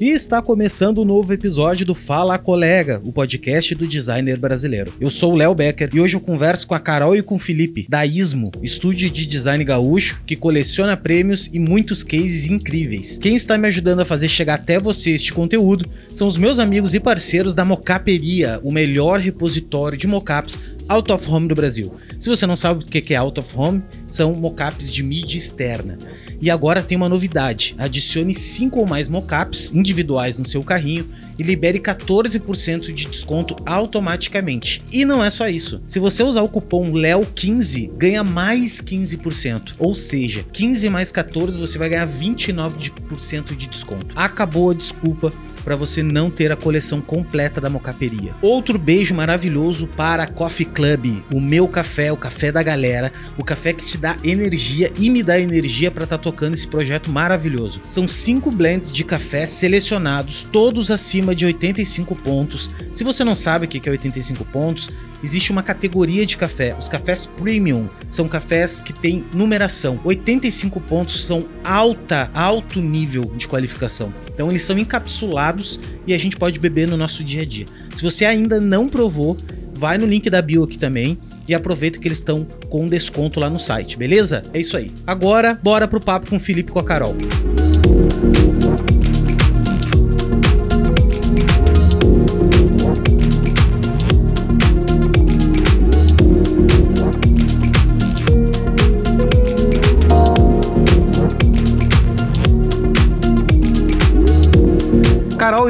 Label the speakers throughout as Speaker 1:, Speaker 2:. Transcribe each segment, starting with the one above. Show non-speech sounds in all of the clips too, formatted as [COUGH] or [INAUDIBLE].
Speaker 1: E está começando um novo episódio do Fala Colega, o podcast do designer brasileiro. Eu sou o Léo Becker e hoje eu converso com a Carol e com o Felipe, da Ismo, estúdio de design gaúcho que coleciona prêmios e muitos cases incríveis. Quem está me ajudando a fazer chegar até você este conteúdo são os meus amigos e parceiros da Mocaperia, o melhor repositório de mocaps out of home do Brasil. Se você não sabe o que é out of home, são mocaps de mídia externa. E agora tem uma novidade: adicione 5 ou mais mockups individuais no seu carrinho e libere 14% de desconto automaticamente. E não é só isso. Se você usar o cupom LEO15, ganha mais 15%. Ou seja, 15 mais 14 você vai ganhar 29% de desconto. Acabou a desculpa para você não ter a coleção completa da mocaperia. Outro beijo maravilhoso para a Coffee Club, o meu café, o café da galera, o café que te dá energia e me dá energia para estar tá tocando esse projeto maravilhoso. São cinco blends de café selecionados, todos acima de 85 pontos. Se você não sabe o que é 85 pontos, existe uma categoria de café. Os cafés premium são cafés que têm numeração. 85 pontos são alta, alto nível de qualificação. Então eles são encapsulados e a gente pode beber no nosso dia a dia. Se você ainda não provou, vai no link da bio aqui também e aproveita que eles estão com desconto lá no site, beleza? É isso aí. Agora, bora pro papo com o Felipe e com a Carol. Carol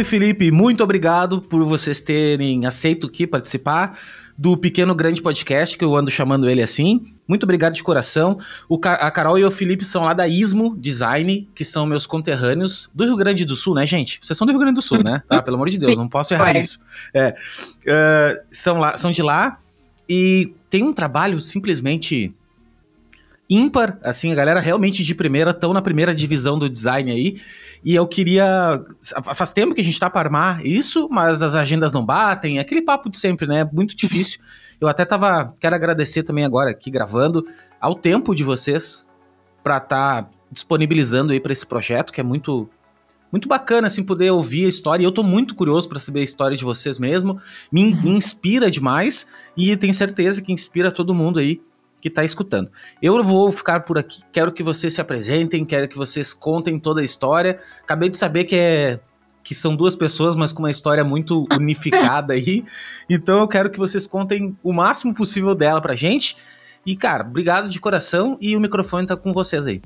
Speaker 1: Felipe, muito obrigado por vocês terem aceito aqui participar do Pequeno Grande Podcast, que eu ando chamando ele assim. Muito obrigado de coração. O, a Carol e o Felipe são lá da Ismo Design, que são meus conterrâneos do Rio Grande do Sul, né, gente? Vocês são do Rio Grande do Sul, né? [LAUGHS] Ah, pelo amor de Deus, não posso errar isso. É, uh, são, lá, são de lá e tem um trabalho simplesmente ímpar, assim, a galera realmente de primeira estão na primeira divisão do design aí. E eu queria. Faz tempo que a gente tá para armar isso, mas as agendas não batem, aquele papo de sempre, né? Muito difícil. Eu até tava. Quero agradecer também agora aqui gravando ao tempo de vocês para estar tá disponibilizando aí para esse projeto, que é muito. Muito bacana, assim, poder ouvir a história. E eu tô muito curioso para saber a história de vocês mesmo. Me, me inspira demais e tenho certeza que inspira todo mundo aí que está escutando. Eu vou ficar por aqui, quero que vocês se apresentem, quero que vocês contem toda a história. Acabei de saber que é que são duas pessoas, mas com uma história muito [LAUGHS] unificada aí. Então eu quero que vocês contem o máximo possível dela pra gente. E cara, obrigado de coração e o microfone tá com vocês aí.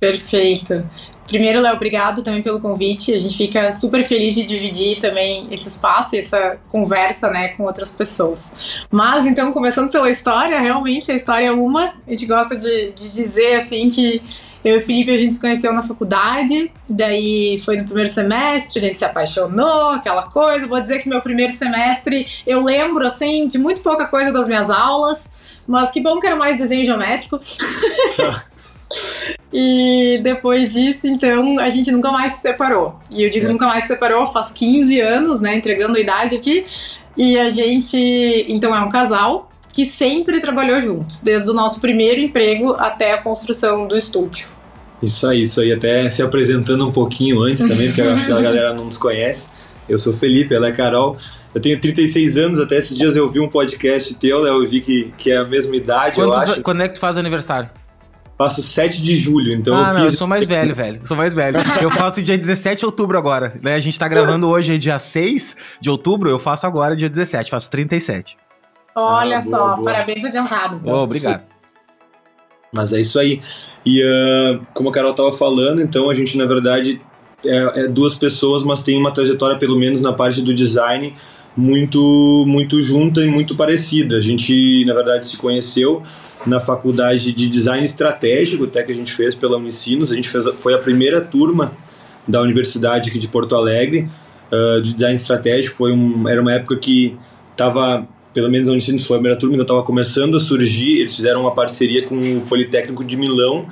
Speaker 2: Perfeito. Primeiro, Léo, obrigado também pelo convite. A gente fica super feliz de dividir também esse espaço e essa conversa, né, com outras pessoas. Mas, então, começando pela história, realmente a história é uma. A gente gosta de, de dizer, assim, que eu e o Felipe a gente se conheceu na faculdade, daí foi no primeiro semestre, a gente se apaixonou, aquela coisa. Vou dizer que meu primeiro semestre eu lembro assim de muito pouca coisa das minhas aulas, mas que bom que era mais desenho geométrico. [LAUGHS] E depois disso, então, a gente nunca mais se separou. E eu digo é. nunca mais se separou, faz 15 anos, né? Entregando a idade aqui. E a gente, então, é um casal que sempre trabalhou juntos, desde o nosso primeiro emprego até a construção do estúdio.
Speaker 3: Isso aí, isso aí. Até se apresentando um pouquinho antes também, porque eu acho que a galera não nos conhece. Eu sou Felipe, ela é Carol. Eu tenho 36 anos, até esses dias eu vi um podcast teu, Léo, eu vi que, que é a mesma idade,
Speaker 1: Quantos,
Speaker 3: eu acho.
Speaker 1: Quando é que tu faz aniversário?
Speaker 3: Faço 7 de julho, então
Speaker 1: ah,
Speaker 3: eu
Speaker 1: não, fiz... eu sou mais [LAUGHS] velho, velho. Eu sou mais velho. eu faço dia 17 de outubro agora. Né? A gente tá gravando hoje, é dia 6 de outubro, eu faço agora dia 17, faço 37.
Speaker 2: Olha ah, boa, só, boa. parabéns adiantado.
Speaker 1: Então. Oh, obrigado.
Speaker 3: Mas é isso aí. E uh, como a Carol tava falando, então a gente, na verdade, é, é duas pessoas, mas tem uma trajetória, pelo menos na parte do design, muito, muito junta e muito parecida. A gente, na verdade, se conheceu na faculdade de design estratégico, até que a gente fez pela Unicinos. A gente fez, foi a primeira turma da universidade aqui de Porto Alegre uh, de design estratégico. Foi um, era uma época que estava, pelo menos a Unicinos foi a primeira turma, ainda estava começando a surgir. Eles fizeram uma parceria com o Politécnico de Milão.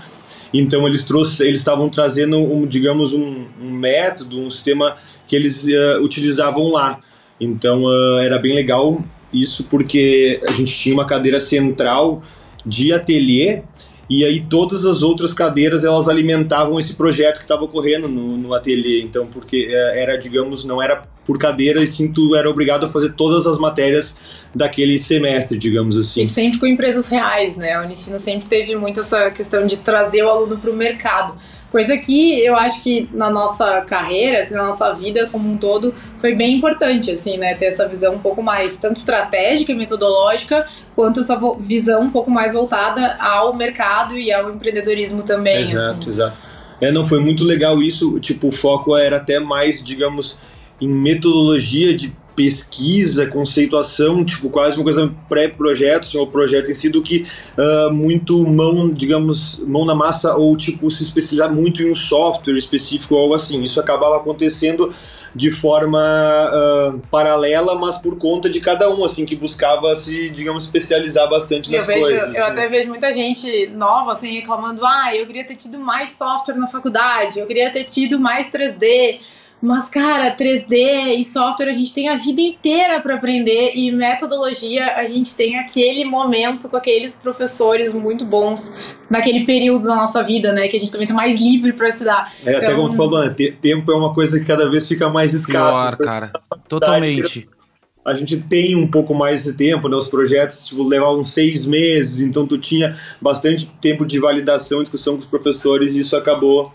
Speaker 3: Então eles trouxe, eles estavam trazendo, um, digamos, um, um, método, um sistema que eles uh, utilizavam lá. Então uh, era bem legal isso porque a gente tinha uma cadeira central de ateliê e aí todas as outras cadeiras elas alimentavam esse projeto que estava ocorrendo no, no ateliê. Então, porque é, era, digamos, não era por cadeira, e sim tu era obrigado a fazer todas as matérias daquele semestre, digamos assim.
Speaker 2: E sempre com empresas reais, né? O Unicino sempre teve muito essa questão de trazer o aluno para o mercado. Coisa que eu acho que na nossa carreira, assim, na nossa vida como um todo, foi bem importante, assim, né? Ter essa visão um pouco mais, tanto estratégica e metodológica, quanto essa visão um pouco mais voltada ao mercado e ao empreendedorismo também.
Speaker 3: Exato,
Speaker 2: assim.
Speaker 3: exato. É, não, foi muito legal isso. Tipo, o foco era até mais, digamos, em metodologia de pesquisa, conceituação, tipo quase uma coisa pré-projeto, assim, o projeto em si, do que uh, muito mão, digamos, mão na massa ou tipo se especializar muito em um software específico ou algo assim. Isso acabava acontecendo de forma uh, paralela, mas por conta de cada um, assim, que buscava se, digamos, especializar bastante nas
Speaker 2: eu vejo,
Speaker 3: coisas.
Speaker 2: Eu
Speaker 3: assim.
Speaker 2: até vejo muita gente nova, assim, reclamando, ah, eu queria ter tido mais software na faculdade, eu queria ter tido mais 3D, mas, cara, 3D e software a gente tem a vida inteira para aprender e metodologia a gente tem aquele momento com aqueles professores muito bons naquele período da nossa vida, né? Que a gente também tá mais livre para estudar.
Speaker 3: É, até
Speaker 2: Então-
Speaker 3: como tu falou, né? te- Tempo é uma coisa que cada vez fica mais escasso.
Speaker 1: Pior, cara. Totalmente.
Speaker 3: a gente tem um pouco mais de tempo, né? Os projetos tipo, levavam seis meses, então tu tinha bastante tempo de validação, discussão com os professores, e isso acabou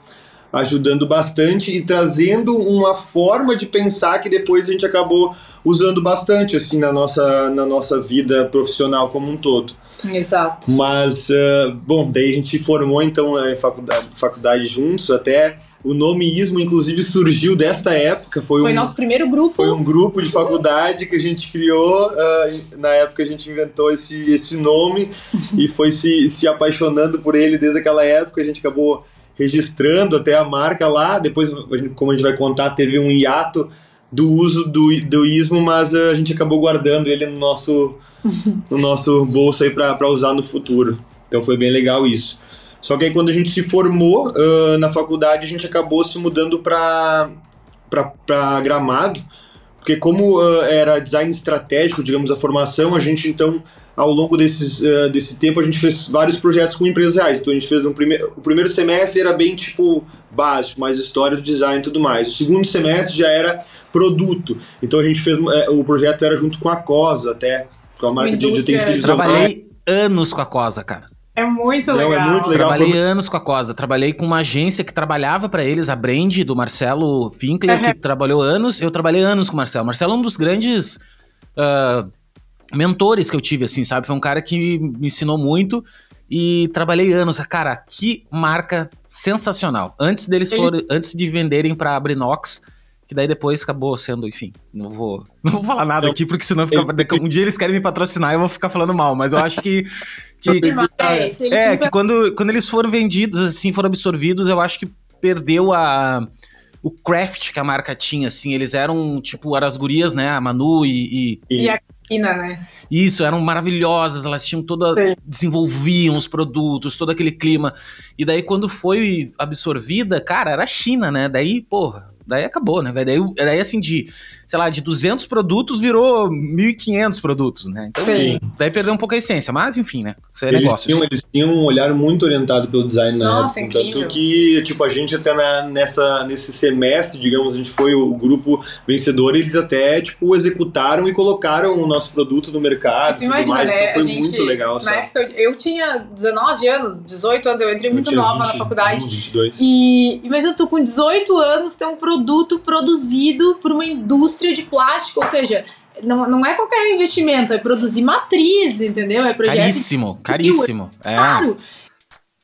Speaker 3: ajudando bastante e trazendo uma forma de pensar que depois a gente acabou usando bastante assim na nossa, na nossa vida profissional como um todo.
Speaker 2: Exato.
Speaker 3: Mas, ah, bom, daí a gente se formou então em faculdade, faculdade juntos, até o nome ISMO inclusive surgiu desta época, foi,
Speaker 2: Foi
Speaker 3: um,
Speaker 2: nosso primeiro grupo.
Speaker 3: foi um grupo de faculdade que a gente criou. ah, na época a gente inventou esse, esse nome e foi se, se apaixonando por ele desde aquela época. A gente acabou registrando até a marca lá. Depois, como a gente vai contar, teve um hiato do uso do, do ismo, mas ah, a gente acabou guardando ele no nosso, [LAUGHS] no nosso bolso aí para usar no futuro. Então foi bem legal isso. Só que aí quando a gente se formou ah, na faculdade, a gente acabou se mudando para Gramado, porque como ah, era design estratégico, digamos, a formação, a gente então ao longo desses, ah, desse tempo a gente fez vários projetos com empresas reais. Então a gente fez um primeiro, o primeiro semestre era bem tipo básico, mais história do design e tudo mais. O segundo semestre já era produto. Então a gente fez eh, o projeto era junto com a Cosa até com a marca de, de tecidos
Speaker 1: Trabalhei anos com a Cosa, cara.
Speaker 2: É muito
Speaker 3: Não, é
Speaker 2: legal.
Speaker 3: muito legal.
Speaker 1: Trabalhei anos com a Cosa. Trabalhei com uma agência que trabalhava pra eles, a Brand, do Marcelo Finkler,
Speaker 2: Uhum.
Speaker 1: que trabalhou anos. Eu trabalhei anos com o Marcelo. Marcelo é um dos grandes ah, mentores que eu tive, assim, sabe? Foi um cara que me ensinou muito e trabalhei anos. Cara, que marca sensacional. Antes deles
Speaker 2: Ele-
Speaker 1: forem, antes de venderem pra Brinox, que daí depois acabou sendo, enfim, não vou, [LAUGHS] não vou falar nada
Speaker 3: Não.
Speaker 1: aqui, porque senão fica, daqui- um dia eles querem me patrocinar e eu vou ficar falando mal, mas eu acho que, [LAUGHS] que
Speaker 2: Demais. Eles
Speaker 1: é,
Speaker 2: sempre-
Speaker 1: que quando, quando eles foram vendidos, assim, foram absorvidos, eu acho que perdeu a o craft que a marca tinha, assim, eles eram, tipo, eram as gurias, né, a Manu e,
Speaker 2: E a Kina, né?
Speaker 1: isso, eram maravilhosas, elas tinham toda,
Speaker 2: Sim.
Speaker 1: desenvolviam os produtos, todo aquele clima, e daí quando foi absorvida, cara, era a China, né, daí, porra, daí acabou, né, daí, daí assim, de, sei lá, de 200 produtos virou 1.500 produtos, né, então,
Speaker 2: Sim.
Speaker 1: daí perdeu um pouco a essência, mas enfim, né, isso é
Speaker 3: Eles
Speaker 1: negócio.
Speaker 3: tinham, eles tinham um olhar muito orientado pelo design na
Speaker 2: Nossa,
Speaker 3: época.
Speaker 2: incrível.
Speaker 3: Tanto que, tipo, a gente até na- nessa, nesse semestre, digamos, a gente foi o grupo vencedor e eles até, tipo, executaram e colocaram o nosso produto no mercado
Speaker 2: Tu
Speaker 3: e tudo
Speaker 2: imagina,
Speaker 3: mais.
Speaker 2: né?
Speaker 3: Então foi
Speaker 2: a gente,
Speaker 3: muito legal,
Speaker 2: Na
Speaker 3: sabe?
Speaker 2: época, eu tinha 19 anos, 18 anos, eu entrei
Speaker 3: Eu
Speaker 2: muito
Speaker 3: tinha
Speaker 2: nova na
Speaker 3: 21,
Speaker 2: faculdade.
Speaker 3: 22.
Speaker 2: E imagina tu com 18 anos ter um produto produzido por uma indústria de plástico, ou seja, não, não é qualquer investimento, é produzir matriz, entendeu? É projeto
Speaker 1: Caríssimo, caríssimo. É.
Speaker 2: caro.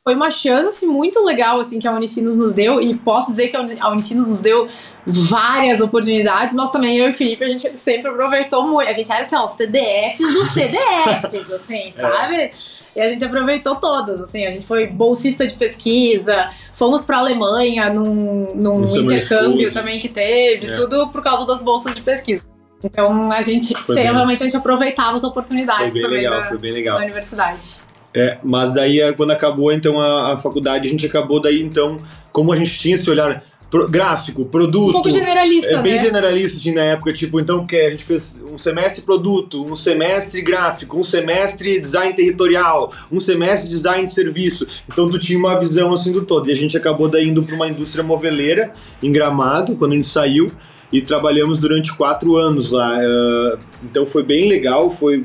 Speaker 2: Foi uma chance muito legal assim que a Unicinos nos deu e posso dizer que a Uni- a Unicinos nos deu várias oportunidades, mas também eu e o Felipe a gente sempre aproveitou muito. A gente era assim, ó, os CDFs dos CDFs, [LAUGHS] assim, sabe? E a gente aproveitou todas, assim, a gente foi bolsista de pesquisa, fomos pra Alemanha num, num intercâmbio também que teve,
Speaker 3: É.
Speaker 2: tudo por causa das bolsas de pesquisa. Então a gente
Speaker 3: Foi bem-
Speaker 2: realmente a gente aproveitava as
Speaker 3: Foi
Speaker 2: oportunidades
Speaker 3: bem
Speaker 2: também
Speaker 3: legal,
Speaker 2: da,
Speaker 3: foi bem
Speaker 2: da
Speaker 3: legal.
Speaker 2: universidade.
Speaker 3: É, mas daí, é, quando acabou então a, a faculdade, a gente acabou daí então, como a gente tinha esse olhar pro, gráfico, produto. Um
Speaker 2: pouco generalista,
Speaker 3: é, bem
Speaker 2: né?
Speaker 3: generalista assim, na época, tipo, então que a gente fez um semestre produto, um semestre gráfico, um semestre design territorial, um semestre design de serviço. Então tu tinha uma visão assim do todo. E a gente acabou daí indo para uma indústria moveleira em Gramado, quando a gente saiu, e trabalhamos durante quatro anos lá. Uh, então foi bem legal, foi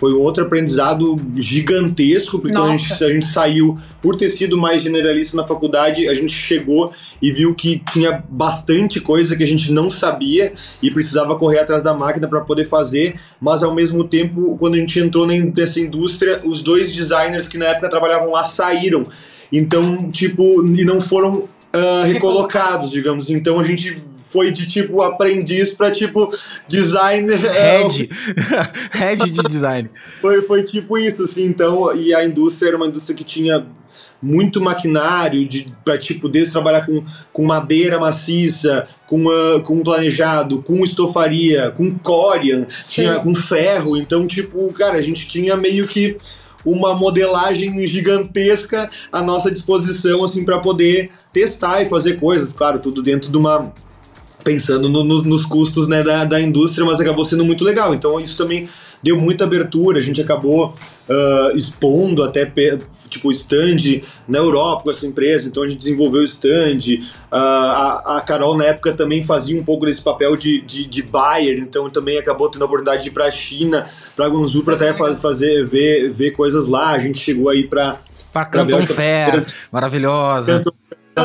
Speaker 3: foi outro aprendizado gigantesco, porque a gente, a gente, saiu, por ter sido mais generalista na faculdade, a gente chegou e viu que tinha bastante coisa que a gente não sabia e precisava correr atrás da máquina para poder fazer, mas ao mesmo tempo, quando a gente entrou nessa indústria, os dois designers que na época trabalhavam lá saíram. Então, tipo, e não foram uh, recolocados, digamos. Então a gente foi de tipo aprendiz para tipo designer.
Speaker 1: É, Head. [LAUGHS] Head de design.
Speaker 3: Foi, foi tipo isso, assim, então, e a indústria era uma indústria que tinha muito maquinário de para tipo desde trabalhar com, com madeira maciça, com uh, com planejado, com estofaria, com corian, tinha com ferro, então tipo, cara, a gente tinha meio que uma modelagem gigantesca à nossa disposição assim para poder testar e fazer coisas, claro, tudo dentro de uma pensando no, no, nos custos né, da, da indústria, mas acabou sendo muito legal. Então isso também deu muita abertura, a gente acabou uh, expondo até tipo stand na Europa com essa empresa, então a gente desenvolveu o stand. Uh, a, a Carol na época também fazia um pouco desse papel de, de, de buyer, então também acabou tendo a oportunidade de ir para a China, para Guangzhou para até fazer ver, ver coisas lá. A gente chegou aí para
Speaker 1: para Canton Fair, maravilhosa.
Speaker 2: Canton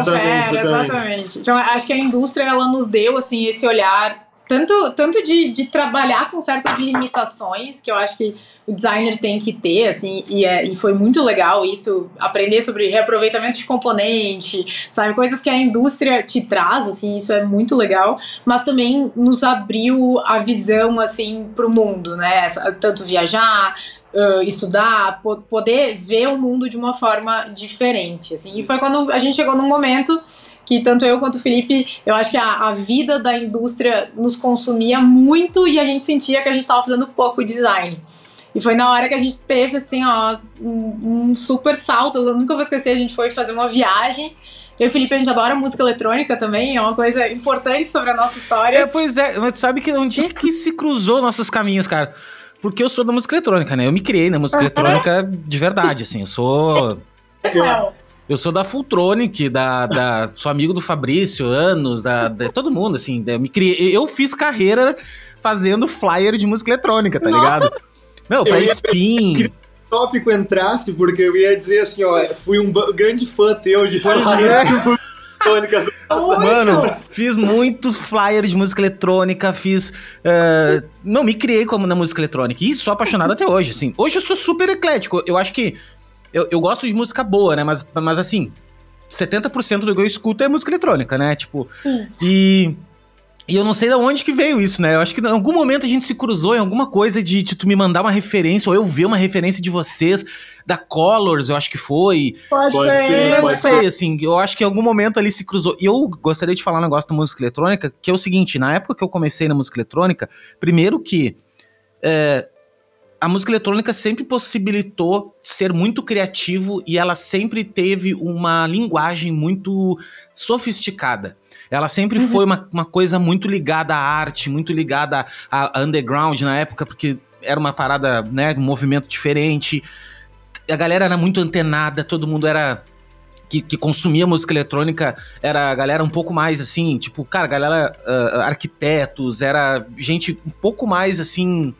Speaker 2: Exatamente, exatamente. Então, acho que a indústria ela nos deu assim esse olhar tanto, tanto de, de trabalhar com certas limitações que eu acho que o designer tem que ter, assim, e, é, e foi muito legal isso, aprender sobre reaproveitamento de componente, sabe, coisas que a indústria te traz, assim, isso é muito legal, mas também nos abriu a visão, assim, para o mundo, né, tanto viajar, uh, estudar, po poder ver o mundo de uma forma diferente, assim. E foi quando a gente chegou num momento que tanto eu quanto o Felipe, eu acho que a, a vida da indústria nos consumia muito e a gente sentia que a gente estava fazendo pouco design. E foi na hora que a gente teve, assim, ó, um, um, super salto. Eu nunca vou esquecer, a gente foi fazer uma viagem. Eu e o Felipe, a gente adora música eletrônica também, é uma coisa importante sobre a nossa história.
Speaker 1: É, pois é, mas sabe que onde é que se cruzou nossos caminhos, cara? Porque eu sou da música eletrônica, né? Eu me criei na música eletrônica de verdade, assim. Eu sou. Eu sou da Fulltronic, da, da sou amigo do Fabrício, anos, da, da todo mundo, assim. Eu me criei. Eu fiz carreira fazendo flyer de música eletrônica, tá Nossa. ligado? Meu, pra eu spin. Ia...
Speaker 3: tópico entrasse, porque eu ia dizer assim, ó, fui um grande fã teu de flyer
Speaker 1: eletrônica. Mano, fiz muitos flyers de música eletrônica, fiz. Uh, não, me criei como na música eletrônica. E sou apaixonado até hoje, assim. Hoje eu sou super eclético. Eu acho que. Eu, eu gosto de música boa, né? Mas, mas assim, 70% do que eu escuto é música eletrônica, né? Tipo. Sim. E. E eu não sei de onde que veio isso, né? Eu acho que em algum momento a gente se cruzou em alguma coisa de, de tu me mandar uma referência, ou eu ver uma referência de vocês, da Colors, eu acho que foi.
Speaker 2: Pode, pode ser.
Speaker 1: Eu não sei, assim, eu acho que em algum momento ali se cruzou. E eu gostaria de falar um negócio da música eletrônica, que é o seguinte, na época que eu comecei na música eletrônica, primeiro que é, a música eletrônica sempre possibilitou ser muito criativo e ela sempre teve uma linguagem muito sofisticada. Ela sempre uhum. foi uma, uma coisa muito ligada à arte, muito ligada a, a underground na época, porque era uma parada, né, um movimento diferente. A galera era muito antenada, todo mundo era que, que, consumia música eletrônica era a galera um pouco mais assim, tipo, cara, galera, uh, arquitetos, era gente um pouco mais assim,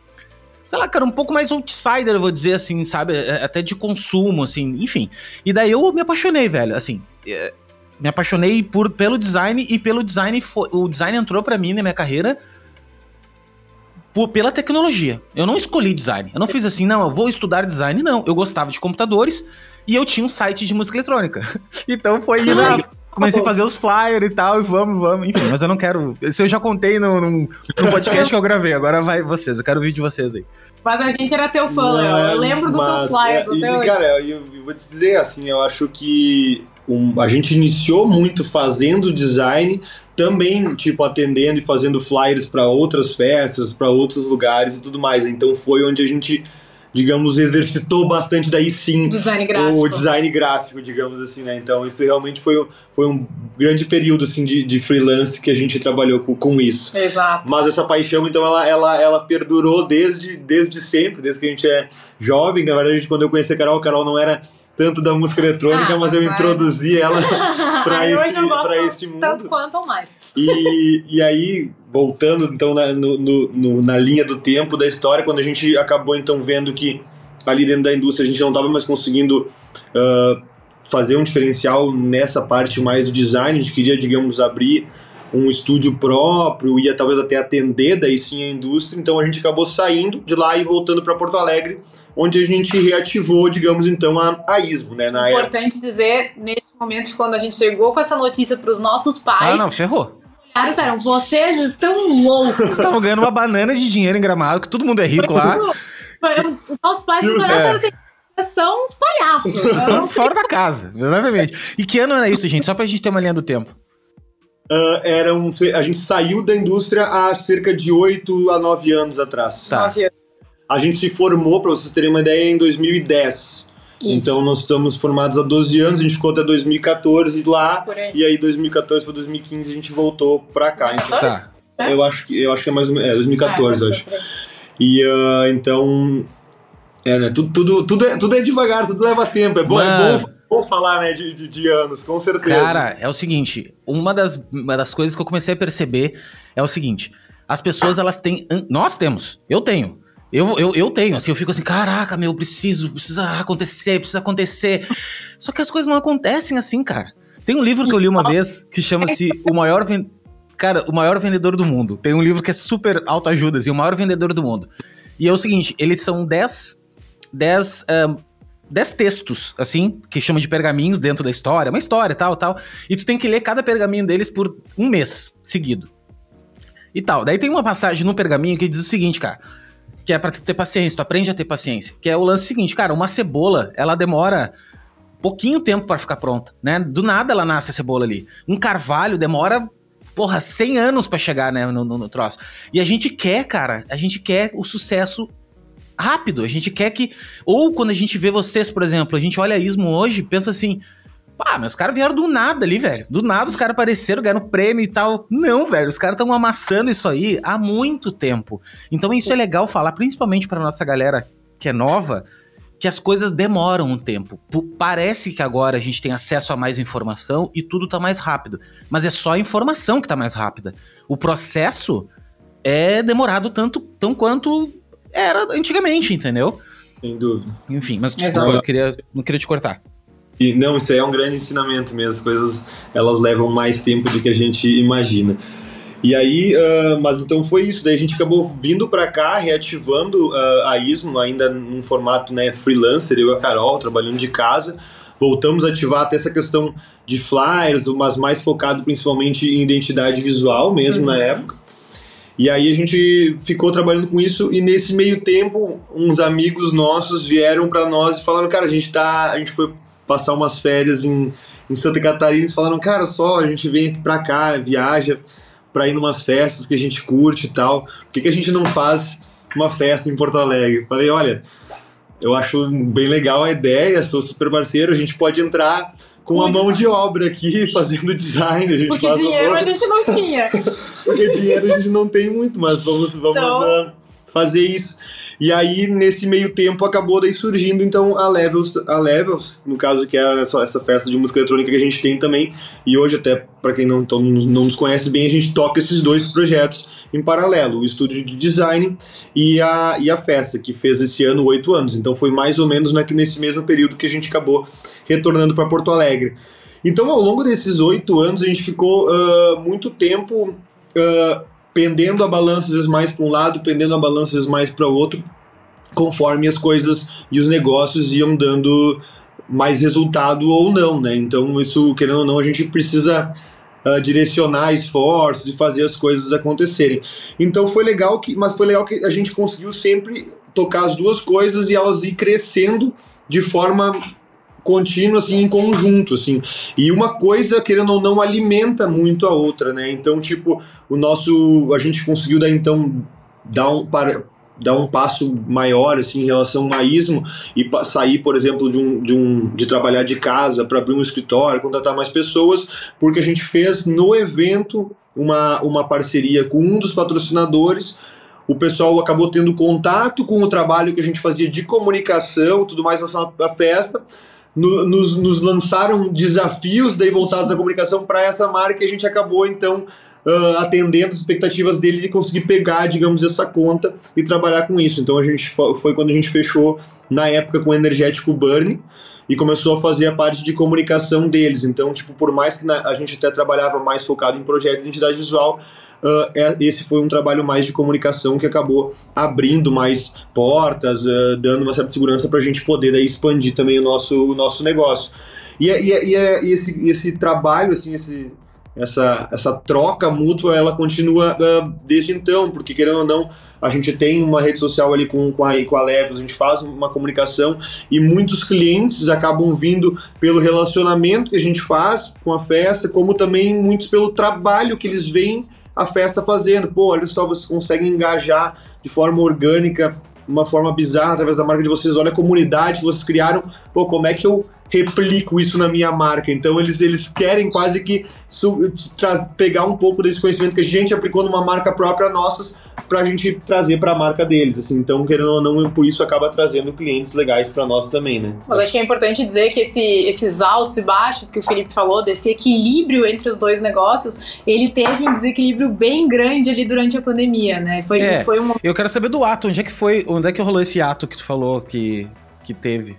Speaker 1: sei lá, cara, um pouco mais outsider, eu vou dizer assim, sabe? É, até de consumo, assim, enfim. E daí eu me apaixonei, velho, assim. É, me apaixonei por, pelo design e pelo design. Foi, o design entrou para mim na minha carreira por, pela tecnologia. Eu não escolhi design. Eu não fiz assim, não, eu vou estudar design, não. Eu gostava de computadores e eu tinha um site de música eletrônica. [LAUGHS] então foi lá. Comecei a fazer os flyers e tal, e vamos, vamos. Enfim, mas eu não quero. Isso eu já contei no, no, no podcast que eu gravei. Agora vai vocês. Eu quero ouvir de vocês aí.
Speaker 2: Mas a gente era teu fã, Léo. Eu lembro dos teus flyers
Speaker 3: é, até e, Cara, eu, eu, vou te dizer assim, eu acho que um, a gente iniciou muito fazendo design, também tipo atendendo e fazendo flyers para outras festas, para outros lugares e tudo mais. Então foi onde a gente digamos, exercitou bastante daí sim
Speaker 2: design gráfico.
Speaker 3: o design gráfico, digamos assim, né? Então isso realmente foi, foi um grande período assim de, de freelance que a gente trabalhou com, com isso.
Speaker 2: Exato.
Speaker 3: Mas essa paixão, então, ela, ela, ela perdurou desde, desde sempre, desde que a gente é jovem. Na verdade, quando eu conheci a Carol, a Carol não era tanto da música eletrônica,
Speaker 2: Ah,
Speaker 3: mas eu
Speaker 2: é.
Speaker 3: introduzi ela [LAUGHS] para esse, pra esse mundo.
Speaker 2: Tanto quanto ou mais.
Speaker 3: E, e aí, voltando então na, no, no- na linha do tempo da história, quando a gente acabou então vendo que ali dentro da indústria a gente não estava mais conseguindo ah, fazer um diferencial nessa parte mais do design, a gente queria, digamos, abrir um estúdio próprio, ia talvez até atender daí sim a indústria, então a gente acabou saindo de lá e voltando para Porto Alegre, onde a gente reativou, digamos, então a, a ISMO, né, na.
Speaker 2: Importante dizer, neste momento, que quando a gente chegou com essa notícia para os nossos
Speaker 1: Ah,
Speaker 2: pais,
Speaker 1: não, ferrou.
Speaker 2: disseram: vocês estão loucos.
Speaker 1: Vocês estavam ganhando uma banana de dinheiro em gramado, que todo mundo é rico lá.
Speaker 2: Os nossos pais
Speaker 1: é.
Speaker 2: assim: são uns palhaços. [LAUGHS]
Speaker 1: Estão fora da casa, exatamente. E que ano era isso, gente? Só pra gente ter uma linha do tempo.
Speaker 3: Ah, era um, a gente saiu da indústria há cerca de 8 a 9 anos atrás.
Speaker 1: Tá.
Speaker 3: A gente se formou, para vocês terem uma ideia, em 2010.
Speaker 2: Isso.
Speaker 3: Então nós estamos formados há 12 anos, a gente ficou até 2014 lá.
Speaker 2: Aí.
Speaker 3: E aí 2014 para 2015 a gente voltou pra cá. Então,
Speaker 1: Tá.
Speaker 2: É?
Speaker 3: eu acho que eu acho que é mais ou menos é, 2014,
Speaker 2: Ah,
Speaker 3: eu acho. E ah, então é, né, tudo, tudo, tudo, é, tudo é devagar, tudo leva tempo. É bom, é
Speaker 1: Mano.
Speaker 3: bom, bom falar, né, de, de, de anos, com certeza.
Speaker 1: Cara, é o seguinte, uma das, uma das coisas que eu comecei a perceber é o seguinte, as pessoas elas têm, nós temos, eu tenho, eu, eu, eu tenho, assim, eu fico assim, caraca, meu, preciso, precisa acontecer, precisa acontecer, só que as coisas não acontecem assim, cara. Tem um livro que eu li uma vez que chama-se O Maior Ven... Cara, o maior vendedor do mundo. Tem um livro que é super autoajuda, assim, o maior vendedor do mundo. E é o seguinte, eles são 10 10 ahn, 10 textos, assim, que chama de pergaminhos dentro da história, uma história, tal, tal. E tu tem que ler cada pergaminho deles por um mês seguido. E tal. Daí tem uma passagem no pergaminho que diz o seguinte, cara. Que é pra tu ter paciência, tu aprende a ter paciência. Que é o lance seguinte, cara, uma cebola, ela demora pouquinho tempo pra ficar pronta, né? Do nada ela nasce a cebola ali. Um carvalho demora, porra, 100 anos pra chegar, né, no, no, no troço. E a gente quer, cara, a gente quer o sucesso rápido. A gente quer que. Ou quando a gente vê vocês, por exemplo, a gente olha a Ismo hoje pensa assim. Pá, mas os caras vieram do nada ali, velho. Do nada os caras apareceram, ganharam prêmio e tal. Não, velho. Os caras estão amassando isso aí há muito tempo. Então isso é legal falar, principalmente pra nossa galera que é nova, que as coisas demoram um tempo. P- Parece que agora a gente tem acesso a mais informação e tudo tá mais rápido. Mas é só a informação que tá mais rápida. O processo é demorado tanto tão quanto era antigamente, entendeu?
Speaker 3: Sem dúvida.
Speaker 1: Enfim, mas desculpa,
Speaker 3: Exato.
Speaker 1: eu queria, não queria te cortar.
Speaker 3: E, não, isso aí é um grande ensinamento mesmo. As coisas elas levam mais tempo do que a gente imagina. E aí, ah, mas então foi isso. Daí a gente acabou vindo pra cá, reativando ah, a ISMO, ainda num formato né, freelancer, eu e a Carol, trabalhando de casa. Voltamos a ativar até essa questão de flyers, mas mais focado principalmente em identidade visual mesmo na época. E aí a gente ficou trabalhando com isso e nesse meio tempo uns amigos nossos vieram pra nós e falaram, cara, a gente tá, a gente foi passar umas férias em, em Santa Catarina e falaram, cara, só a gente vem pra cá, viaja pra ir numas festas que a gente curte e tal. Por que, que a gente não faz uma festa em Porto Alegre? Falei, olha, eu acho bem legal a ideia, sou super parceiro, a gente pode entrar com a mão de obra aqui, [LAUGHS] fazendo design, a gente
Speaker 2: Porque dinheiro a gente não tinha. [LAUGHS]
Speaker 3: porque dinheiro a gente não tem muito, mas vamos, vamos
Speaker 2: Então-
Speaker 3: ah, fazer isso. E aí, nesse meio tempo, acabou daí surgindo, então, a Levels, a Levels no caso, que é essa, essa festa de música eletrônica que a gente tem também. E hoje, até para quem não, então, não nos conhece bem, a gente toca esses dois projetos em paralelo, o estúdio de design e a, e a festa, que fez esse ano oito anos. Então, foi mais ou menos na- nesse mesmo período que a gente acabou retornando para Porto Alegre. Então, ao longo desses oito anos, a gente ficou ah, muito tempo ah, pendendo a balança às vezes mais para um lado, pendendo a balança às vezes mais para o outro, conforme as coisas e os negócios iam dando mais resultado ou não, né? Então, isso, querendo ou não, a gente precisa ah, direcionar esforços e fazer as coisas acontecerem. Então, foi legal que, mas foi legal que a gente conseguiu sempre tocar as duas coisas e elas ir crescendo de forma contínua, assim, em conjunto, assim. E uma coisa, querendo ou não, alimenta muito a outra, né? Então, tipo, o nosso. A gente conseguiu dar então dar um, para, dar um passo maior assim em relação ao ismo e sair, por exemplo, de um de, um, de trabalhar de casa para abrir um escritório, contratar mais pessoas, porque a gente fez no evento uma, uma parceria com um dos patrocinadores. O pessoal acabou tendo contato com o trabalho que a gente fazia de comunicação, tudo mais na festa. No, nos, nos lançaram desafios daí voltados à comunicação para essa marca e a gente acabou então uh, atendendo as expectativas dele de conseguir pegar, digamos, essa conta e trabalhar com isso. Então a gente foi quando a gente fechou na época com o energético Burn e começou a fazer a parte de comunicação deles. Então, tipo, por mais que a gente até trabalhava mais focado em projeto de identidade visual, Uh, esse foi um trabalho mais de comunicação que acabou abrindo mais portas, uh, dando uma certa segurança para a gente poder daí, expandir também o nosso, o nosso negócio. E, e, e, e esse, esse trabalho, assim, esse, essa, essa troca mútua ela continua uh, desde então, porque querendo ou não, a gente tem uma rede social ali com, com, a, com a Levels, a gente faz uma comunicação e muitos clientes acabam vindo pelo relacionamento que a gente faz com a festa, como também muitos pelo trabalho que eles veem a festa fazendo. Pô, olha só, vocês conseguem engajar de forma orgânica, uma forma bizarra através da marca de vocês, olha a comunidade que vocês criaram, pô, como é que eu replico isso na minha marca. Então eles, eles querem quase que pegar um pouco desse conhecimento que a gente aplicou numa marca própria nossas para a gente trazer para a marca deles. Assim. Então, querendo ou não, por isso acaba trazendo clientes legais para nós também, né?
Speaker 2: Mas acho que é importante dizer que esse, esses altos e baixos que o Felipe falou, desse equilíbrio entre os dois negócios, ele teve um desequilíbrio bem grande ali durante a pandemia, né?
Speaker 1: Foi, é, foi um... Eu quero saber do ato, onde é que foi, onde é que rolou esse ato que tu falou que, que teve?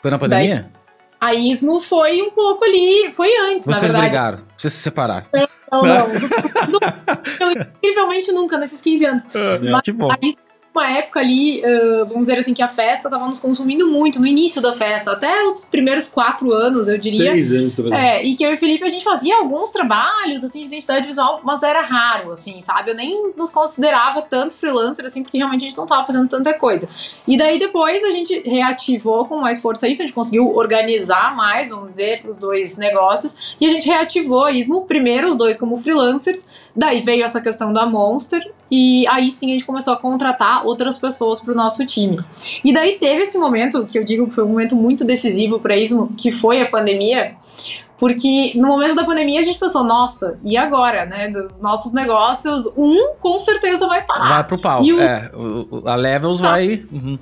Speaker 1: Foi na pandemia?
Speaker 2: Daí... A Ismo foi um pouco ali, foi antes,
Speaker 1: Vocês
Speaker 2: na verdade.
Speaker 1: brigaram, vocês se separaram.
Speaker 2: Não, não, não. [LAUGHS] Incrivelmente nunca, nesses 15 anos.
Speaker 1: É, Mas que bom. A Ismo
Speaker 2: uma época ali, uh, vamos dizer assim, que a festa estava nos consumindo muito, no início da festa, até os primeiros quatro anos, eu diria.
Speaker 3: Três anos,
Speaker 2: verdade. É, e que eu e o Felipe, a gente fazia alguns trabalhos, assim, de identidade visual, mas era raro, assim, sabe? Eu nem nos considerava tanto freelancer, assim, porque realmente a gente não estava fazendo tanta coisa. E daí depois a gente reativou com mais força isso, a gente conseguiu organizar mais, vamos dizer, os dois negócios, e a gente reativou a Ismo, primeiro os dois como freelancers, daí veio essa questão da Monster, e aí sim a gente começou a contratar outras pessoas para o nosso time. E daí teve esse momento, que eu digo que foi um momento muito decisivo para isso, que foi a pandemia, porque no momento da pandemia a gente pensou, nossa, e agora, né? Dos nossos negócios, um com certeza vai parar.
Speaker 1: Vai pro pau. O... É, o, a Levels tá. vai. Uhum.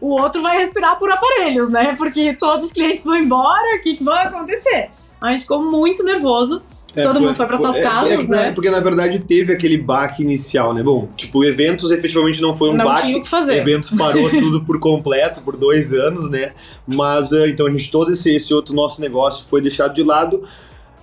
Speaker 2: O outro vai respirar por aparelhos, né? Porque todos os clientes vão embora, o que, que vai acontecer? A gente ficou muito nervoso. É, Todo foi, mundo foi para suas é, casas, é, né?
Speaker 3: Porque na verdade teve aquele baque inicial, né? Bom, tipo, eventos efetivamente não foi um
Speaker 2: não
Speaker 3: baque.
Speaker 2: Tinha o que fazer.
Speaker 3: Eventos parou [LAUGHS] tudo por completo por dois anos, né? Mas uh, então a gente todo esse, esse outro nosso negócio foi deixado de lado.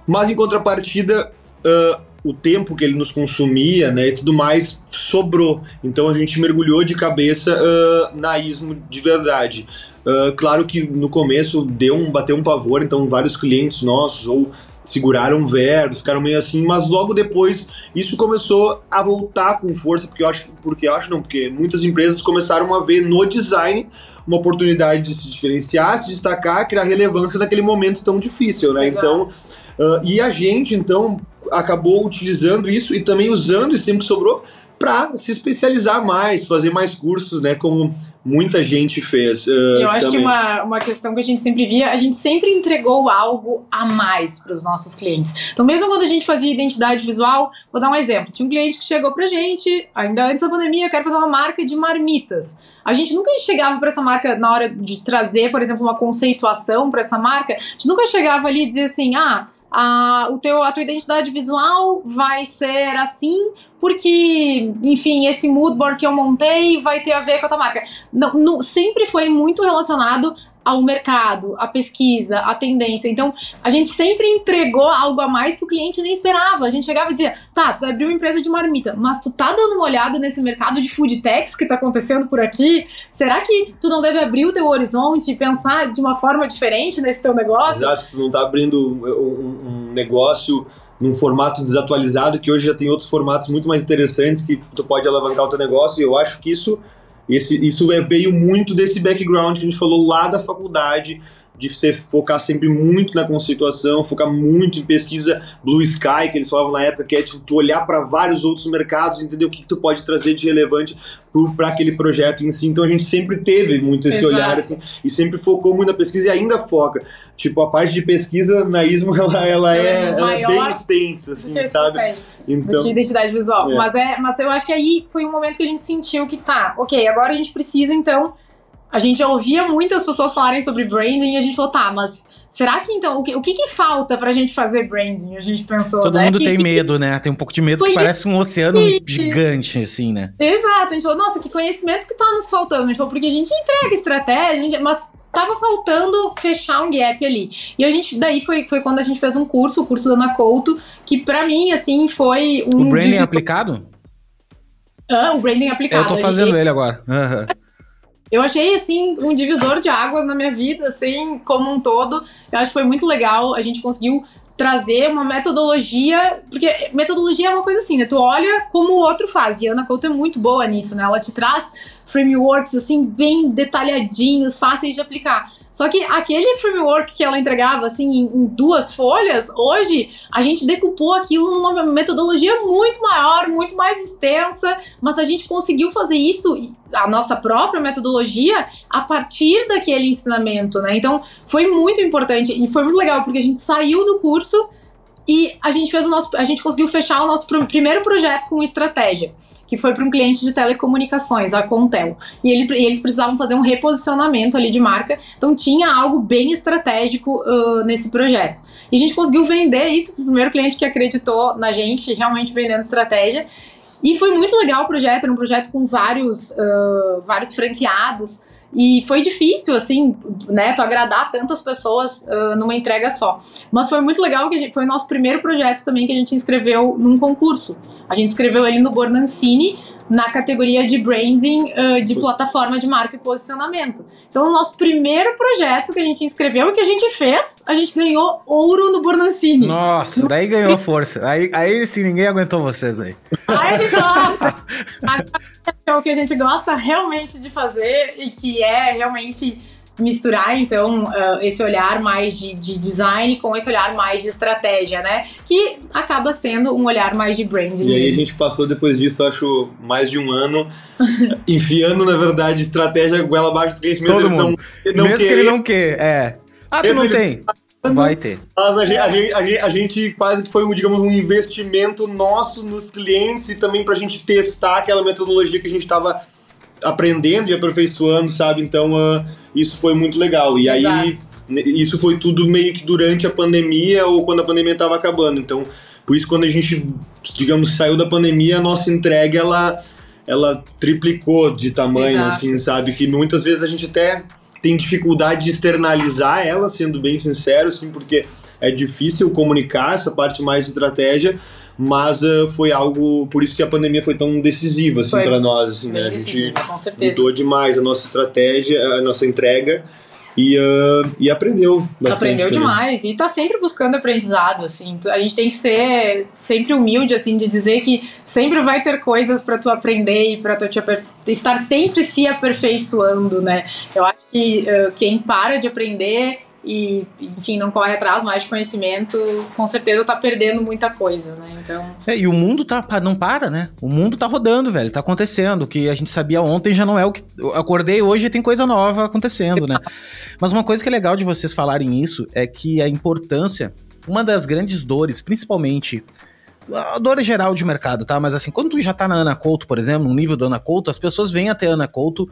Speaker 3: Mas em contrapartida, uh, o tempo que ele nos consumia, né, e tudo mais sobrou. Então a gente mergulhou de cabeça uh, na ismo de verdade. Uh, claro que no começo deu um bateu um pavor, então vários clientes nossos ou seguraram verbos, ficaram meio assim, mas logo depois isso começou a voltar com força, porque eu acho, porque eu acho não, porque muitas empresas começaram a ver no design uma oportunidade de se diferenciar, se destacar, criar relevância naquele momento tão difícil, né?
Speaker 2: Exato.
Speaker 3: Então, uh, e a gente então acabou utilizando isso e também usando esse tempo que sobrou para se especializar mais, fazer mais cursos, né? Como muita gente fez. Uh,
Speaker 2: eu acho também. que uma, uma questão que a gente sempre via, a gente sempre entregou algo a mais para os nossos clientes. Então, mesmo quando a gente fazia identidade visual, vou dar um exemplo. Tinha um cliente que chegou pra gente, ainda antes da pandemia, eu quero fazer uma marca de marmitas. A gente nunca chegava para essa marca na hora de trazer, por exemplo, uma conceituação para essa marca. A gente nunca chegava ali e dizia assim, ah a, o teu, a tua identidade visual vai ser assim, porque, enfim, esse mood board que eu montei vai ter a ver com a tua marca. Não, não, sempre foi muito relacionado ao mercado, à pesquisa, à tendência. Então, a gente sempre entregou algo a mais que o cliente nem esperava. A gente chegava e dizia: tá, tu vai abrir uma empresa de marmita, mas tu tá dando uma olhada nesse mercado de food techs que tá acontecendo por aqui? Será que tu não deve abrir o teu horizonte e pensar de uma forma diferente nesse teu negócio?
Speaker 3: Exato, tu não tá abrindo um, um negócio num formato desatualizado que hoje já tem outros formatos muito mais interessantes que tu pode alavancar o teu negócio e eu acho que isso esse, isso é, veio muito desse background que a gente falou lá da faculdade, de você focar sempre muito na conceituação, focar muito em pesquisa Blue Sky, que eles falavam na época, que é tipo, tu olhar para vários outros mercados, entender o que, que tu pode trazer de relevante para aquele projeto em si. Então a gente sempre teve muito esse
Speaker 2: Exato.
Speaker 3: olhar assim, e sempre focou muito na pesquisa e ainda foca. Tipo, a parte de pesquisa na ISMO [LAUGHS] ela, ela, é,
Speaker 2: É
Speaker 3: ela é bem extensa, assim, sabe? Então,
Speaker 2: de identidade visual.
Speaker 3: É.
Speaker 2: Mas, é, mas eu acho que aí foi um momento que a gente sentiu que tá, ok, agora a gente precisa então. A gente ouvia muitas pessoas falarem sobre branding e a gente falou, tá, mas será que então, o que, o que, que falta pra gente fazer branding? A gente pensou.
Speaker 1: Todo
Speaker 2: né?
Speaker 1: mundo
Speaker 2: que,
Speaker 1: tem medo, né? Tem um pouco de medo que parece um oceano gigante, assim, né?
Speaker 2: Exato, a gente falou, nossa, que conhecimento que tá nos faltando. A gente falou, porque a gente entrega estratégia, gente- mas tava faltando fechar um gap ali. E a gente, daí foi, foi quando a gente fez um curso, o curso da Ana Couto, que pra mim, assim, foi um.
Speaker 1: O branding
Speaker 2: divisor-
Speaker 1: aplicado?
Speaker 2: Ah, o branding aplicado.
Speaker 1: Eu tô
Speaker 2: A gente-
Speaker 1: fazendo ele agora. Aham.
Speaker 2: Eu achei, assim, um divisor de águas na minha vida, assim, como um todo. Eu acho que foi muito legal. A gente conseguiu trazer uma metodologia, porque metodologia é uma coisa assim, né? Tu olha como o outro faz. E a Ana Couto é muito boa nisso, né? Ela te traz frameworks, assim, bem detalhadinhos, fáceis de aplicar. Só que aquele framework que ela entregava, assim, em, duas folhas, hoje a gente decupou aquilo numa metodologia muito maior, muito mais extensa, mas a gente conseguiu fazer isso, a nossa própria metodologia, a partir daquele ensinamento, né? Então, foi muito importante e foi muito legal, porque a gente saiu do curso e a gente fez o nosso, a gente conseguiu fechar o nosso pr- primeiro projeto com estratégia, que foi para um cliente de telecomunicações, a Contel. E, ele- e eles precisavam fazer um reposicionamento ali de marca, então tinha algo bem estratégico ah, nesse projeto. E a gente conseguiu vender isso pro primeiro cliente que acreditou na gente, realmente vendendo estratégia. E foi muito legal o projeto, era um projeto com vários, ah, vários franqueados. E foi difícil, assim, né, tu agradar tantas pessoas ah, numa entrega só. Mas foi muito legal que gente, foi o nosso primeiro projeto também que a gente inscreveu num concurso. A gente inscreveu ele no Bornancini, na categoria de branding ah, de plataforma de marca e posicionamento. Então, o nosso primeiro projeto que a gente inscreveu e que a gente fez, a gente ganhou ouro no Bornancini.
Speaker 1: Nossa, daí ganhou força. Aí, aí sim, ninguém aguentou vocês aí.
Speaker 2: Aí a gente fala, [LAUGHS] é o que a gente gosta realmente de fazer e que é realmente misturar, então, ah, esse olhar mais de, de design com esse olhar mais de estratégia, né? Que acaba sendo um olhar mais de branding.
Speaker 3: E aí a
Speaker 2: mesmo.
Speaker 3: gente passou depois disso, acho, mais de um ano, [LAUGHS] enfiando, na verdade, estratégia goela abaixo dos clientes, mesmo
Speaker 1: Todo
Speaker 3: eles não,
Speaker 1: mundo.
Speaker 3: não
Speaker 1: Mesmo que ele não quer, é. Ah, tu
Speaker 3: Mesmo
Speaker 1: não
Speaker 3: ele-
Speaker 1: tem. Vai ter.
Speaker 3: mas a gente, a, gente, a, gente, a gente quase que foi, um, digamos, um investimento nosso nos clientes e também pra gente testar aquela metodologia que a gente tava aprendendo e aperfeiçoando, sabe? Então, ah, isso foi muito legal. E aí,
Speaker 2: Exato.
Speaker 3: né, isso foi tudo meio que durante a pandemia ou quando a pandemia tava acabando. Então, por isso, quando a gente, digamos, saiu da pandemia, a nossa entrega, ela, ela triplicou de tamanho,
Speaker 2: Exato.
Speaker 3: assim, sabe? Que muitas vezes a gente até tem dificuldade de externalizar ela, sendo bem sincero, assim, porque é difícil comunicar essa parte mais de estratégia, mas ah, foi algo, por isso que a pandemia foi tão decisiva, assim, para nós, assim, né? A gente
Speaker 2: decisiva, com certeza.
Speaker 3: mudou demais a nossa estratégia, a nossa entrega e, ah, e aprendeu bastante.
Speaker 2: Aprendeu
Speaker 3: também.
Speaker 2: demais e tá sempre buscando aprendizado, assim. A gente tem que ser sempre humilde, assim, de dizer que sempre vai ter coisas pra tu aprender e pra tu aper- estar sempre se aperfeiçoando, né? Eu acho que eh, quem para de aprender e, enfim, não corre atrás mais de conhecimento, com certeza tá perdendo muita coisa, né? Então,
Speaker 1: É, e o mundo tá, não para, né? O mundo tá rodando, velho. Tá acontecendo. O que a gente sabia ontem já não é o que. Eu acordei hoje e tem coisa nova acontecendo, né? [LAUGHS] Mas uma coisa que é legal de vocês falarem isso é que a importância, uma das grandes dores, principalmente. A dor é geral de mercado, tá? Mas assim, quando tu já tá na Ana Couto, por exemplo, no nível da Ana Couto, as pessoas vêm até a Ana Couto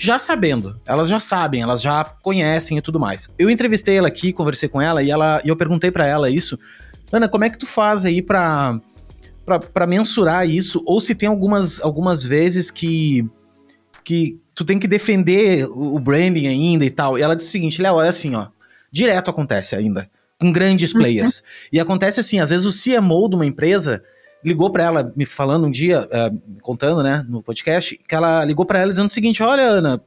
Speaker 1: já sabendo. Elas já sabem, elas já conhecem e tudo mais. Eu entrevistei ela aqui, conversei com ela e, ela, e eu perguntei pra ela isso. Ana, como é que tu faz aí pra, pra, pra mensurar isso? Ou se tem algumas, algumas vezes que, que tu tem que defender o, o branding ainda e tal. E ela disse o seguinte, Léo, é assim, ó. Direto acontece ainda. Com grandes players. E acontece assim, às vezes o CMO de uma empresa ligou pra ela, me falando um dia, me contando, né, no podcast, que ela ligou pra ela dizendo o seguinte, olha, Ana,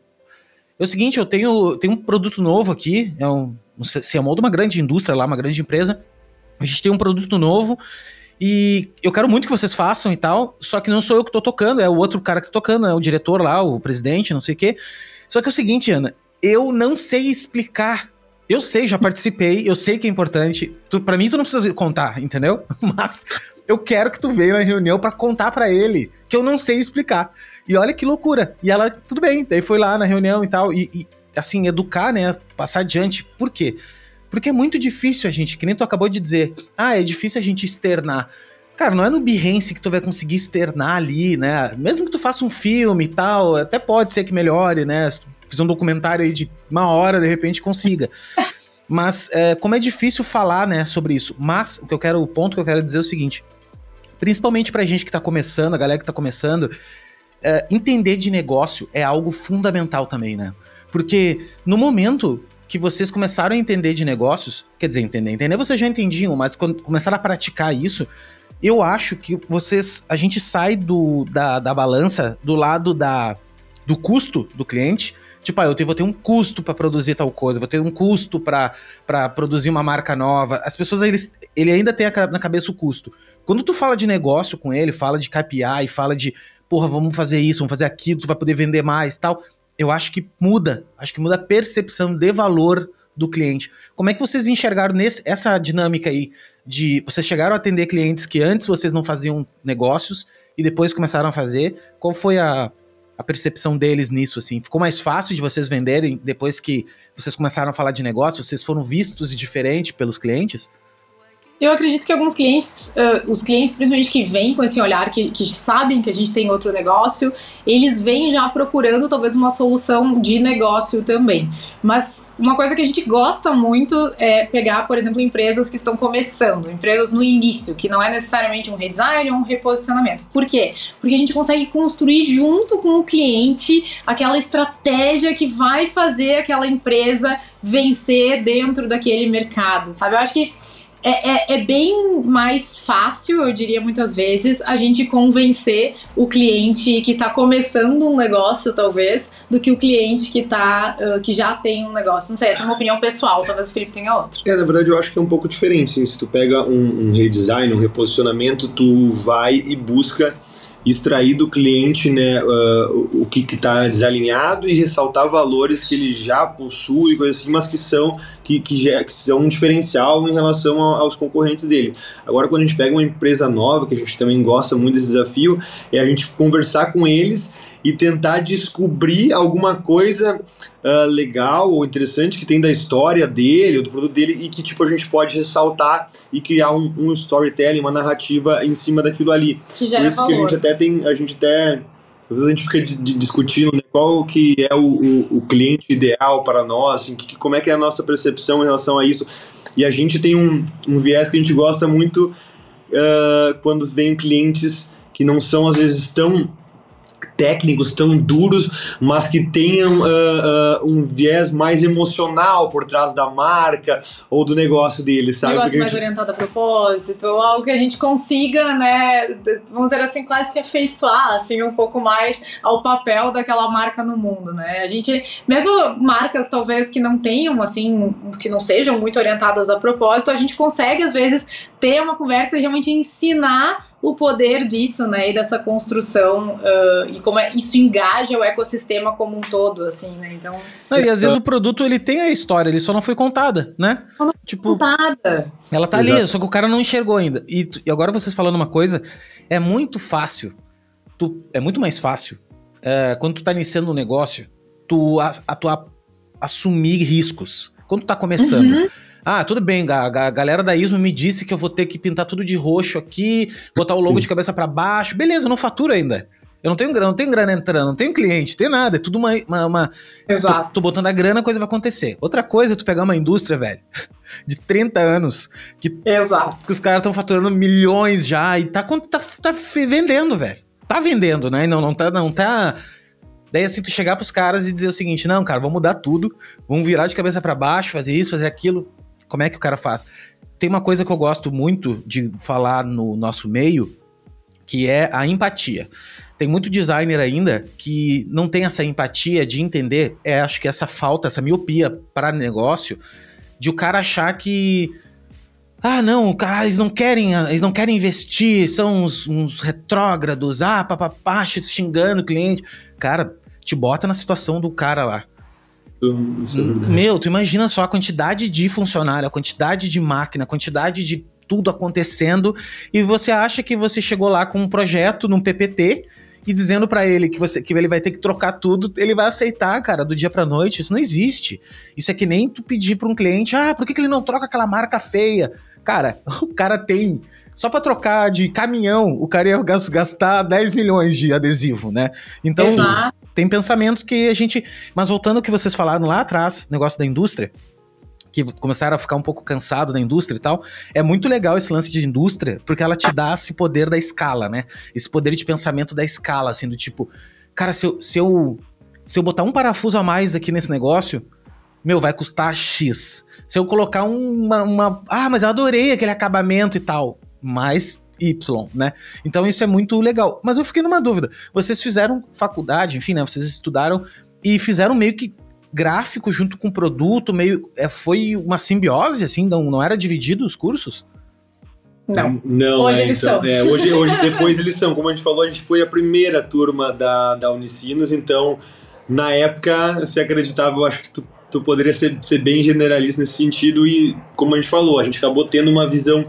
Speaker 1: é o seguinte, eu tenho, tenho um produto novo aqui, é um, um CMO de uma grande indústria lá, uma grande empresa, a gente tem um produto novo e eu quero muito que vocês façam e tal, só que não sou eu que tô tocando, é o outro cara que tá tocando, é o diretor lá, o presidente, não sei o quê. Só que é o seguinte, Ana, eu não sei explicar Eu sei, já participei, eu sei que é importante. Tu, pra mim, tu não precisa contar, entendeu? [LAUGHS] Mas eu quero que tu venha na reunião para contar para ele, que eu não sei explicar. E olha que loucura. E ela, tudo bem, daí foi lá na reunião e tal. E, e assim, educar, né? Passar adiante. Por quê? Porque é muito difícil a gente, que nem tu acabou de dizer, ah, é difícil a gente externar. Cara, não é no Behance que tu vai conseguir externar ali, né? Mesmo que tu faça um filme e tal, até pode ser que melhore, né? Se tu fizer um documentário aí de uma hora, de repente consiga. [LAUGHS] Mas é, como é difícil falar, né, sobre isso. Mas o que eu quero, o ponto que eu quero dizer é o seguinte: principalmente pra gente que tá começando, a galera que tá começando, é, entender de negócio é algo fundamental também, né? Porque no momento que vocês começaram a entender de negócios, quer dizer, entender, entender vocês já entendiam, mas quando começaram a praticar isso, eu acho que vocês, a gente sai do, da, da balança do lado da, do custo do cliente. Tipo, ah, eu vou ter um custo para produzir tal coisa, vou ter um custo para produzir uma marca nova. As pessoas, eles, ele ainda tem na cabeça o custo. Quando tu fala de negócio com ele, fala de KPI, fala de, porra, vamos fazer isso, vamos fazer aquilo, tu vai poder vender mais tal. Eu acho que muda. Acho que muda a percepção de valor do cliente. Como é que vocês enxergaram nesse, essa dinâmica aí de vocês chegaram a atender clientes que antes vocês não faziam negócios e depois começaram a fazer? Qual foi a, a percepção deles nisso assim? Ficou mais fácil de vocês venderem depois que vocês começaram a falar de negócio? Vocês foram vistos diferente pelos clientes?
Speaker 2: Eu acredito que alguns clientes, uh, os clientes principalmente que vêm com esse olhar, que, que sabem que a gente tem outro negócio, eles vêm já procurando talvez uma solução de negócio também. Mas uma coisa que a gente gosta muito é pegar, por exemplo, empresas que estão começando, empresas no início, que não é necessariamente um redesign ou um reposicionamento. Por quê? Porque a gente consegue construir junto com o cliente aquela estratégia que vai fazer aquela empresa vencer dentro daquele mercado, sabe? Eu acho que é, é, é, bem mais fácil, eu diria muitas vezes, a gente convencer o cliente que está começando um negócio, talvez, do que o cliente que tá, uh, que já tem um negócio. Não sei, essa é uma opinião pessoal, talvez o Felipe tenha outra.
Speaker 3: É, na verdade, eu acho que é um pouco diferente. Assim, se tu pega um, um redesign, um reposicionamento, tu vai e busca extrair do cliente né, uh, o que está desalinhado e ressaltar valores que ele já possui, coisas assim, mas que são, que, que, já, que são um diferencial em relação aos concorrentes dele. Agora, quando a gente pega uma empresa nova, que a gente também gosta muito desse desafio, é a gente conversar com eles e tentar descobrir alguma coisa uh, legal ou interessante que tem da história dele, ou do produto dele, e que tipo a gente pode ressaltar e criar um, um storytelling, uma narrativa em cima daquilo ali.
Speaker 2: Que gera
Speaker 3: Por isso
Speaker 2: valor.
Speaker 3: que a gente até tem, a gente até às vezes a gente fica de, de discutindo né, qual que é o, o, o, cliente ideal para nós, assim, que, como é que é a nossa percepção em relação a isso. E a gente tem um, um viés que a gente gosta muito uh, quando vem clientes que não são às vezes tão técnicos tão duros, mas que tenham uh, uh, um viés mais emocional por trás da marca ou do negócio deles, sabe?
Speaker 2: Negócio mais gente... orientado a propósito, algo que a gente consiga, né, vamos dizer assim, quase se afeiçoar, assim, um pouco mais ao papel daquela marca no mundo, né? A gente, mesmo marcas talvez que não tenham, assim, que não sejam muito orientadas a propósito, a gente consegue às vezes ter uma conversa e realmente ensinar o poder disso, né, e dessa construção uh, e como é, isso engaja o ecossistema como um todo, assim, né? Então.
Speaker 1: Não, e às vezes o produto ele tem a história, ele só não foi contada, né?
Speaker 2: Não tipo, contada.
Speaker 1: Ela tá Exato. ali, só que o cara não enxergou ainda. E, e, agora vocês falando uma coisa, é muito fácil, tu, é muito mais fácil é, quando tu tá iniciando um negócio, tu, a, a, tu a, assumir riscos. Quando tu tá começando. Uhum ah, tudo bem, a, a, galera da Ismo me disse que eu vou ter que pintar tudo de roxo aqui, botar o logo de cabeça para baixo. Beleza, eu não faturo ainda. Eu não tenho grana, não tenho grana entrando, não tenho cliente, não tenho nada. É tudo uma. uma, uma
Speaker 2: Exato.
Speaker 1: Tô, tô, botando a grana, a coisa vai acontecer. Outra coisa é tu pegar uma indústria, velho, [LAUGHS] de 30 anos, que,
Speaker 2: Exato.
Speaker 1: que os caras estão faturando milhões já e tá, tá, tá vendendo, velho. Tá vendendo, né? Não, não tá. Não tá Daí, assim, tu chegar pros caras e dizer o seguinte: não, cara, vamos mudar tudo, vamos virar de cabeça para baixo, fazer isso, fazer aquilo. Como é que o cara faz? Tem uma coisa que eu gosto muito de falar no nosso meio, que é a empatia. Tem muito designer ainda que não tem essa empatia de entender, é, acho que essa falta, essa miopia para negócio, de o cara achar que ah, não, eles não querem, eles não querem investir, são uns, uns retrógrados, ah, papapá, xingando o cliente. Cara, te bota na situação do cara lá.
Speaker 3: Isso é
Speaker 1: Meu, tu imagina só a quantidade de funcionário, a quantidade de máquina, a quantidade de tudo acontecendo e você acha que você chegou lá com um projeto num PPT e dizendo para ele que você que ele vai ter que trocar tudo, ele vai aceitar, cara, do dia para noite. Isso não existe. Isso é que nem tu pedir para um cliente, ah, por que, que ele não troca aquela marca feia? Cara, [LAUGHS] o cara tem só para trocar de caminhão, o cara ia gastar 10 milhões de adesivo, né? Então, Exato. tem pensamentos que a gente. Mas voltando ao que vocês falaram lá atrás, negócio da indústria, que começaram a ficar um pouco cansado da indústria e tal. É muito legal esse lance de indústria, porque ela te dá esse poder da escala, né? Esse poder de pensamento da escala, assim, do tipo, cara, se eu, se eu, se eu botar um parafuso a mais aqui nesse negócio, meu, vai custar X. Se eu colocar uma, uma. Ah, mas eu adorei aquele acabamento e tal. Mais Y, né? Então isso é muito legal. Mas eu fiquei numa dúvida. Vocês fizeram faculdade, enfim, né? Vocês estudaram e fizeram meio que gráfico junto com produto, meio. É, foi uma simbiose, assim, não, não era dividido os cursos?
Speaker 2: Não.
Speaker 3: Não,
Speaker 2: hoje
Speaker 3: é,
Speaker 2: eles
Speaker 3: então,
Speaker 2: são.
Speaker 3: É, hoje, hoje, depois eles são. Como a gente falou, a gente foi a primeira turma da, da Unicinos, então, na época, se acreditava, eu acho que tu, tu poderia ser, ser bem generalista nesse sentido, e como a gente falou, a gente acabou tendo uma visão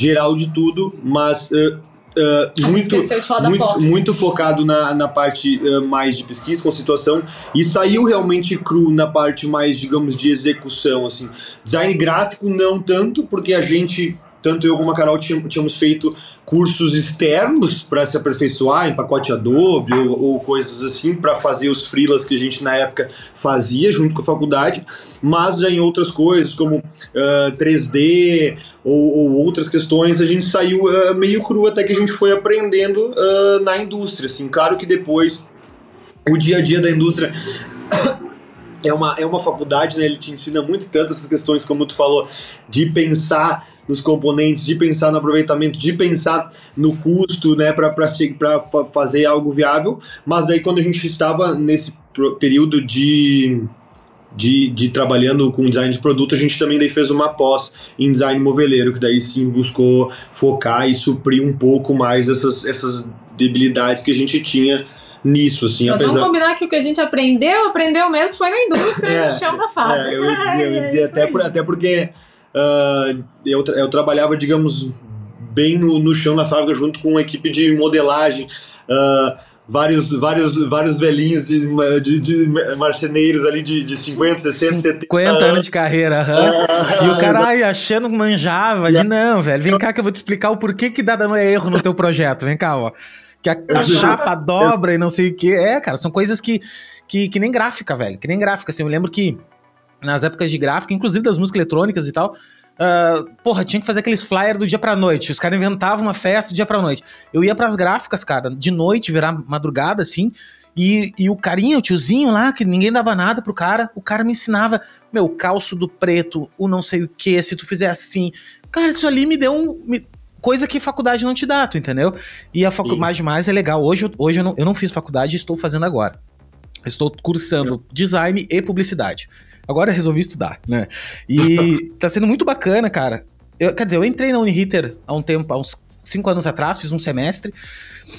Speaker 3: geral de tudo, mas uh, Uh, muito, muito, muito, focado na, na parte uh, mais de pesquisa, com situação, e saiu realmente cru na parte mais, digamos, de execução, assim. Design gráfico não tanto, porque a gente tanto eu como a Carol tínhamos feito cursos externos para se aperfeiçoar em pacote Adobe ou, ou coisas assim para fazer os freelas que a gente na época fazia junto com a faculdade, mas já em outras coisas como uh, 3D ou, ou, outras questões a gente saiu uh, meio cru até que a gente foi aprendendo uh, na indústria. Assim, claro que depois o dia a dia da indústria [COUGHS] é uma, é uma faculdade, né? Ele te ensina muito tanto essas questões, como tu falou, de pensar nos componentes, de pensar no aproveitamento, de pensar no custo, né, para fazer algo viável. Mas daí quando a gente estava nesse período de, de, de, trabalhando com design de produto, a gente também daí fez uma pós em design moveleiro, que daí sim buscou focar e suprir um pouco mais essas, essas debilidades que a gente tinha nisso, assim.
Speaker 2: Mas apesar... vamos combinar que o que a gente aprendeu, aprendeu mesmo, foi na indústria, [LAUGHS] é, no chão da fábrica.
Speaker 3: É, eu ia dizer, eu ia dizer [LAUGHS] até, por, até porque uh, eu, eu trabalhava, digamos, bem no, no chão na fábrica junto com uma equipe de modelagem. Uh, vários, vários, vários velhinhos de, de, de marceneiros ali de, de 50, 60, 70
Speaker 1: 50 anos de carreira. Uhum. e o cara ai, achando que manjava, de não, velho, vem cá que eu vou te explicar o porquê que dá dando erro no teu projeto. Vem cá, ó. Que a, a chapa dobra e não sei o que. É, cara, são coisas que, que, que nem gráfica, velho. Que nem gráfica. Assim, eu lembro que nas épocas de gráfica, inclusive das músicas eletrônicas e tal, uh, porra, tinha que fazer aqueles flyers do dia pra noite. Os caras inventavam uma festa do dia pra noite. Eu ia pras gráficas, cara, de noite, virar madrugada, assim, e, e o carinha, o tiozinho lá, que ninguém dava nada pro cara, o cara me ensinava, meu, calço do preto, o não sei o que, se tu fizer assim. Cara, isso ali me deu um. Me, coisa que faculdade não te dá, tu entendeu? E a faculdade mais é legal. Hoje, hoje eu, não, eu não fiz faculdade estou fazendo agora. Estou cursando design e publicidade. Agora eu resolvi estudar, né? E [LAUGHS] tá sendo muito bacana, cara. Eu, quer dizer, eu entrei na Uniriter há um tempo, há uns cinco anos atrás, fiz um semestre,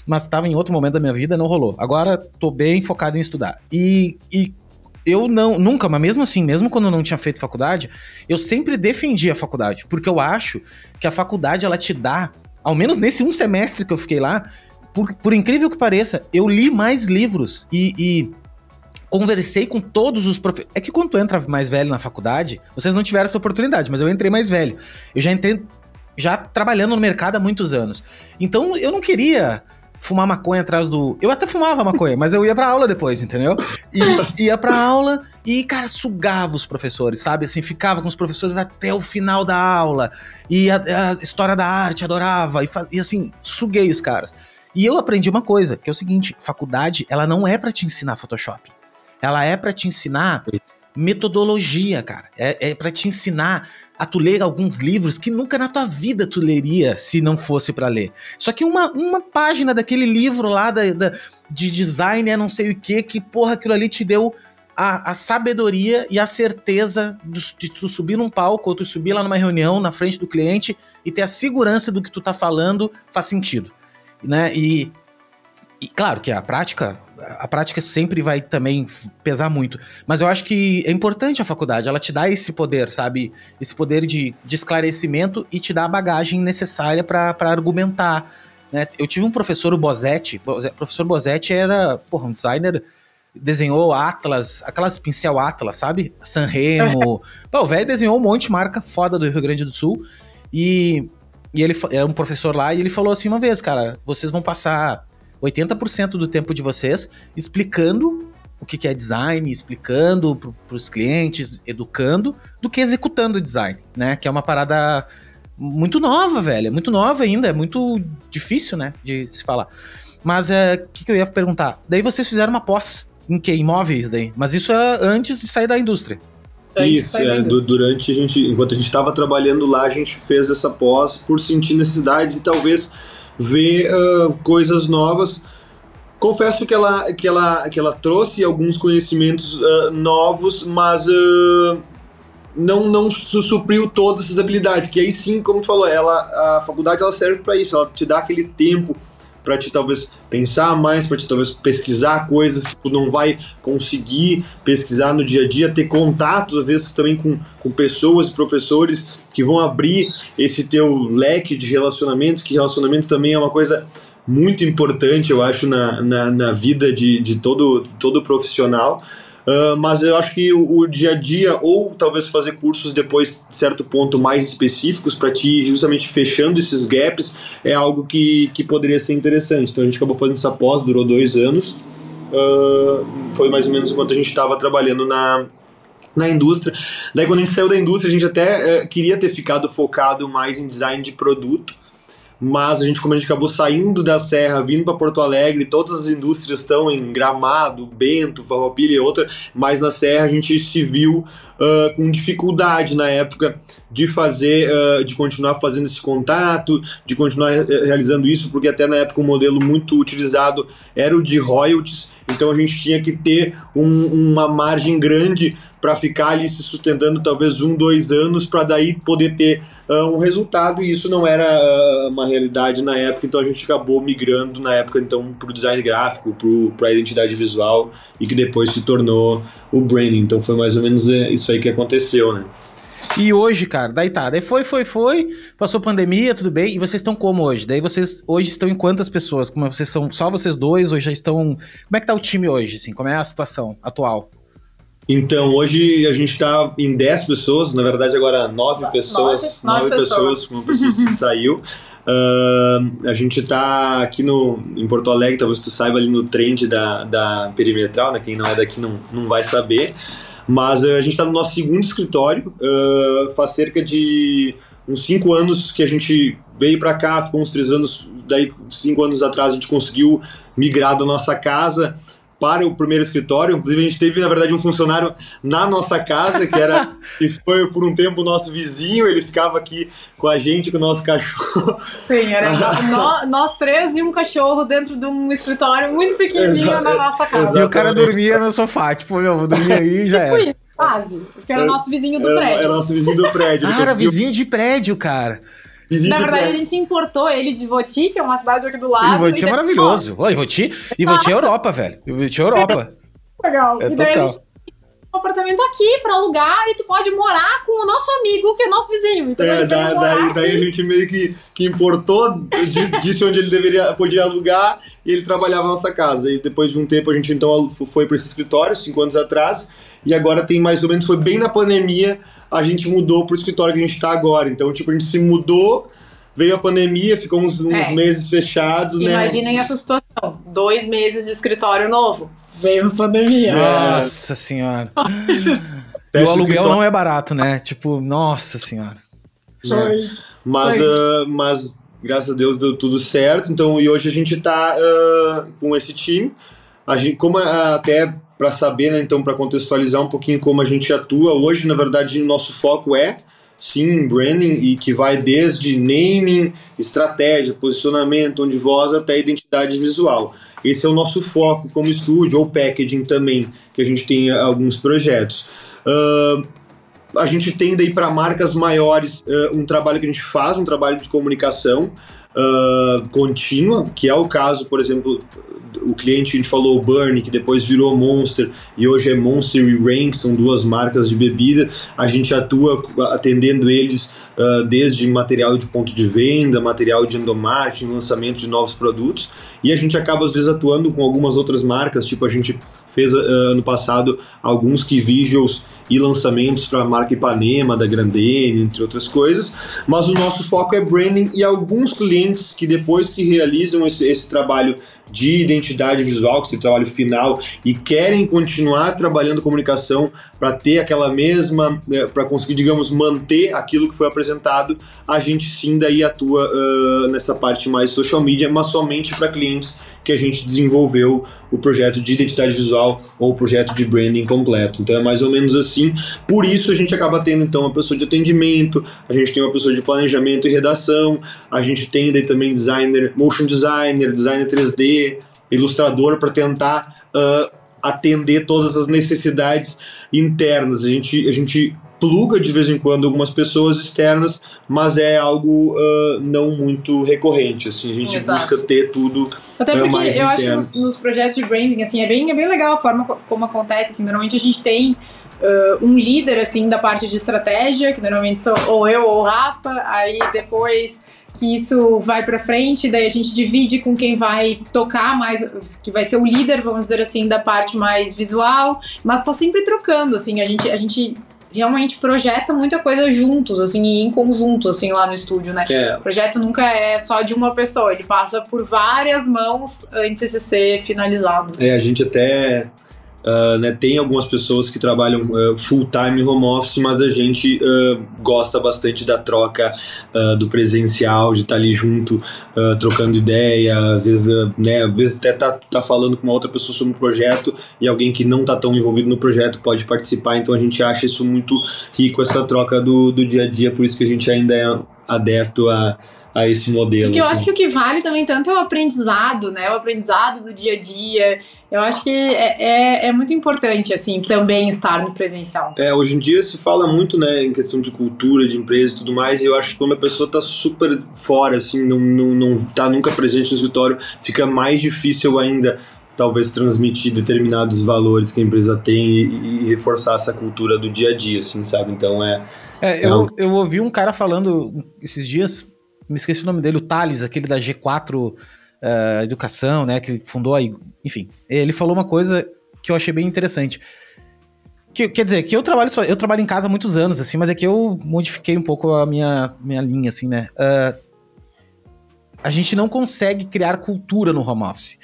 Speaker 1: mas estava em outro momento da minha vida, não rolou. Agora tô bem focado em estudar. E, e eu não, nunca, mas mesmo assim, mesmo quando eu não tinha feito faculdade, eu sempre defendi a faculdade, porque eu acho que a faculdade ela te dá, ao menos nesse um semestre que eu fiquei lá, por, por incrível que pareça, eu li mais livros e, e conversei com todos os professores. É que quando tu entra mais velho na faculdade, vocês não tiveram essa oportunidade, mas eu entrei mais velho. Eu já entrei já trabalhando no mercado há muitos anos. Então eu não queria fumar maconha atrás do. Eu até fumava maconha, mas eu ia pra aula depois, entendeu? E [LAUGHS] ia pra aula e, cara, sugava os professores, sabe? Assim, ficava com os professores até o final da aula. E a, a história da arte, adorava. E, e assim, suguei os caras. E eu aprendi uma coisa, que é o seguinte: faculdade, ela não é para te ensinar Photoshop. Ela é para te ensinar metodologia, cara. É, é para te ensinar a tu ler alguns livros que nunca na tua vida tu leria se não fosse para ler. Só que uma, uma página daquele livro lá da, da, de design é não sei o que, que porra aquilo ali te deu a, a sabedoria e a certeza de, de, tu subir num palco ou tu subir lá numa reunião na frente do cliente e ter a segurança do que tu tá falando faz sentido, né? E, e claro que a prática a prática sempre vai também pesar muito. Mas eu acho que é importante a faculdade, ela te dá esse poder, sabe? Esse poder de, de esclarecimento e te dá a bagagem necessária para argumentar. Né? Eu tive um professor, o Bozetti. O professor Bozetti era, porra, um designer desenhou Atlas, aquelas pincel Atlas, sabe? Sanremo. [LAUGHS] O velho desenhou um monte de marca foda do Rio Grande do Sul. E, e ele era um professor lá e ele falou assim uma vez, cara, vocês vão passar 80% do tempo de vocês explicando o que, que é design, explicando para os clientes, educando, do que executando design, né? Que é uma parada muito nova, velho. É muito nova ainda, é muito difícil, né? De se falar. Mas o é, que, que eu ia perguntar? Daí vocês fizeram uma pós em que? Imóveis daí? Mas isso é antes de sair da indústria.
Speaker 3: Isso, é, durante a gente, enquanto a gente estava trabalhando lá, a gente fez essa pós por sentir necessidade de talvez ver uh, coisas novas. Confesso que ela, que ela, que ela trouxe alguns conhecimentos uh, novos, mas uh, não, não supriu todas essas habilidades. Que aí sim, como tu falou, ela, a faculdade ela serve para isso, ela te dá aquele tempo para te talvez pensar mais, para te talvez pesquisar coisas que tu não vai conseguir pesquisar no dia a dia, ter contatos às vezes também com, com pessoas professores que vão abrir esse teu leque de relacionamentos, que relacionamento também é uma coisa muito importante, eu acho, na, na, na vida de, de todo, todo profissional. Uh, mas eu acho que o, o, dia a dia, ou talvez fazer cursos depois de certo ponto mais específicos para ti justamente fechando esses gaps, é algo que, que poderia ser interessante. Então a gente acabou fazendo essa pós, durou dois anos. Uh, foi mais ou menos enquanto a gente estava trabalhando na, na indústria. Daí quando a gente saiu da indústria, a gente até uh, queria ter ficado focado mais em design de produto, mas a gente, como a gente acabou saindo da Serra, vindo para Porto Alegre, todas as indústrias estão em Gramado, Bento, Farroupilha e outra, mas na Serra a gente se viu uh, com dificuldade na época de fazer, uh, de continuar fazendo esse contato, de continuar realizando isso, porque até na época o um modelo muito utilizado era o de royalties, então a gente tinha que ter um, uma margem grande para ficar ali se sustentando talvez um, dois anos, para daí poder ter um resultado, e isso não era uh, uma realidade na época, então a gente acabou migrando na época então para o design gráfico, para a identidade visual, e que depois se tornou o branding. Então foi mais ou menos é, isso aí que aconteceu, né?
Speaker 1: E hoje, cara, daí tá, daí foi, foi, foi, passou pandemia, tudo bem, e vocês estão como hoje? Daí vocês hoje estão em quantas pessoas? Como vocês são só vocês dois, ou já estão. Como é que tá o time hoje, assim? Como é a situação atual?
Speaker 3: Então, hoje a gente está em 10 pessoas, na verdade agora 9 pessoas, 9, pessoas, uma pessoa que [LAUGHS] saiu. Uh, a gente está aqui no, em Porto Alegre, talvez tu saiba ali no trend da, da perimetral, né? quem não é daqui não, não vai saber. Mas uh, a gente está no nosso segundo escritório, uh, faz cerca de uns 5 anos que a gente veio para cá, ficou uns 3 anos, daí 5 anos atrás a gente conseguiu migrar da nossa casa para o primeiro escritório. Inclusive, a gente teve, na verdade, um funcionário na nossa casa, que era [LAUGHS] que foi por um tempo o nosso vizinho, ele ficava aqui com a gente, com o nosso cachorro.
Speaker 2: Sim, era [LAUGHS] nós, nós três e um cachorro dentro de um escritório muito pequenininho Exa na nossa casa.
Speaker 1: Exatamente. E o cara dormia no sofá, tipo, meu, vou dormir aí e já tipo era. Isso,
Speaker 2: quase. Porque era o nosso vizinho do prédio.
Speaker 3: Era nosso vizinho do prédio.
Speaker 1: ah, era vizinho de prédio, cara.
Speaker 2: Na verdade, a gente importou ele de Voti, que é uma cidade aqui do lado.
Speaker 1: Voti é maravilhoso. Oi, Voti, Voti é Europa, velho. Voti é Europa.
Speaker 2: Legal. É e daí total. a gente um apartamento aqui pra alugar e tu pode morar com o nosso amigo, que é nosso vizinho.
Speaker 3: Então é, da, daí, daí, a gente meio que, que importou, disse onde ele deveria, podia alugar e ele trabalhava na nossa casa. E depois de um tempo a gente então foi para esse escritório, cinco anos atrás, e agora tem mais ou menos, foi bem na pandemia, a gente mudou pro escritório que a gente tá agora. Então, tipo, a gente se mudou, veio a pandemia, ficou uns, uns é. meses fechados,
Speaker 2: Imaginem né? Imaginem essa situação. Dois meses de escritório novo. Veio a pandemia.
Speaker 1: Nossa senhora. [LAUGHS] e o aluguel não é barato, né? Tipo, nossa senhora.
Speaker 3: Foi. Mas, uh, mas graças a Deus deu tudo certo. Então, e hoje a gente tá uh, com esse time. A gente, como até para saber, né, então, para contextualizar um pouquinho como a gente atua. Hoje, na verdade, nosso foco é sim branding e que vai desde naming, estratégia, posicionamento, tom de voz até identidade visual. Esse é o nosso foco como estúdio ou packaging também, que a gente tem alguns projetos. Uh, a gente tem daí para marcas maiores uh, um trabalho que a gente faz, um trabalho de comunicação uh, contínua, que é o caso, por exemplo, o cliente que a gente falou, o Burn, que depois virou Monster e hoje é Monster e Rain, que são duas marcas de bebida, a gente atua atendendo eles uh, desde material de ponto de venda, material de endomarketing, lançamento de novos produtos, e a gente acaba às vezes atuando com algumas outras marcas, tipo a gente fez uh, ano passado alguns key visuals e lançamentos para a marca Ipanema, da Grandene, entre outras coisas, mas o nosso foco é branding e alguns clientes que depois que realizam esse, esse trabalho de identidade visual, que o trabalho final, e querem continuar trabalhando comunicação para ter aquela mesma, né, para conseguir, digamos, manter aquilo que foi apresentado, a gente sim daí atua uh, nessa parte mais social media, mas somente para clientes que a gente desenvolveu o projeto de identidade visual ou o projeto de branding completo. Então é mais ou menos assim. Por isso a gente acaba tendo então uma pessoa de atendimento, a gente tem uma pessoa de planejamento e redação, a gente tem daí também designer, motion designer, designer 3D, ilustrador para tentar uh, atender todas as necessidades internas. A gente, a gente pluga de vez em quando algumas pessoas externas, mas é algo uh, não muito recorrente, assim, a gente Exato. busca ter tudo
Speaker 2: Até porque eu interno. acho que nos, nos, projetos de branding, assim, é bem, é bem legal a forma como acontece, assim, normalmente a gente tem uh, um líder, assim, da parte de estratégia, que normalmente sou ou eu ou o Rafa, aí depois que isso vai para frente, daí a gente divide com quem vai tocar mais, que vai ser o líder, vamos dizer assim, da parte mais visual, mas tá sempre trocando, assim, a gente, a gente realmente projeta muita coisa juntos, assim, e em conjunto, assim, lá no estúdio, né? É. O projeto nunca é só de uma pessoa, ele passa por várias mãos antes de ser finalizado.
Speaker 3: É, a gente até Uh, né, tem algumas pessoas que trabalham uh, full time home office, mas a gente uh, gosta bastante da troca do presencial, de estar tá ali junto, trocando ideia, às vezes, né, às vezes até tá, tá falando com uma outra pessoa sobre um projeto e alguém que não está tão envolvido no projeto pode participar, então a gente acha isso muito rico, essa troca do, do dia a dia, por isso que a gente ainda é adepto a a esse modelo.
Speaker 2: Porque eu assim. acho que o que vale também tanto é o aprendizado, né? O aprendizado do dia a dia. Eu acho que é, é, é, muito importante, assim, também estar no presencial.
Speaker 3: É, hoje em dia se fala muito, né, em questão de cultura, de empresa e tudo mais, e eu acho que quando a pessoa tá super fora, assim, não, não, não tá nunca presente no escritório, fica mais difícil ainda talvez transmitir determinados valores que a empresa tem e, e, reforçar essa cultura do dia a dia, assim, sabe? Então é.
Speaker 1: É, eu, é eu ouvi um cara falando esses dias me esqueci o nome dele, o Thales, aquele da G4 uh, eh, Educação, né, que fundou aí, enfim, ele falou uma coisa que eu achei bem interessante. Que, quer dizer, que eu trabalho só, eu trabalho em casa há muitos anos, assim, mas é que eu modifiquei um pouco a minha, minha linha, assim, né? Uh, a gente não consegue criar cultura no home office.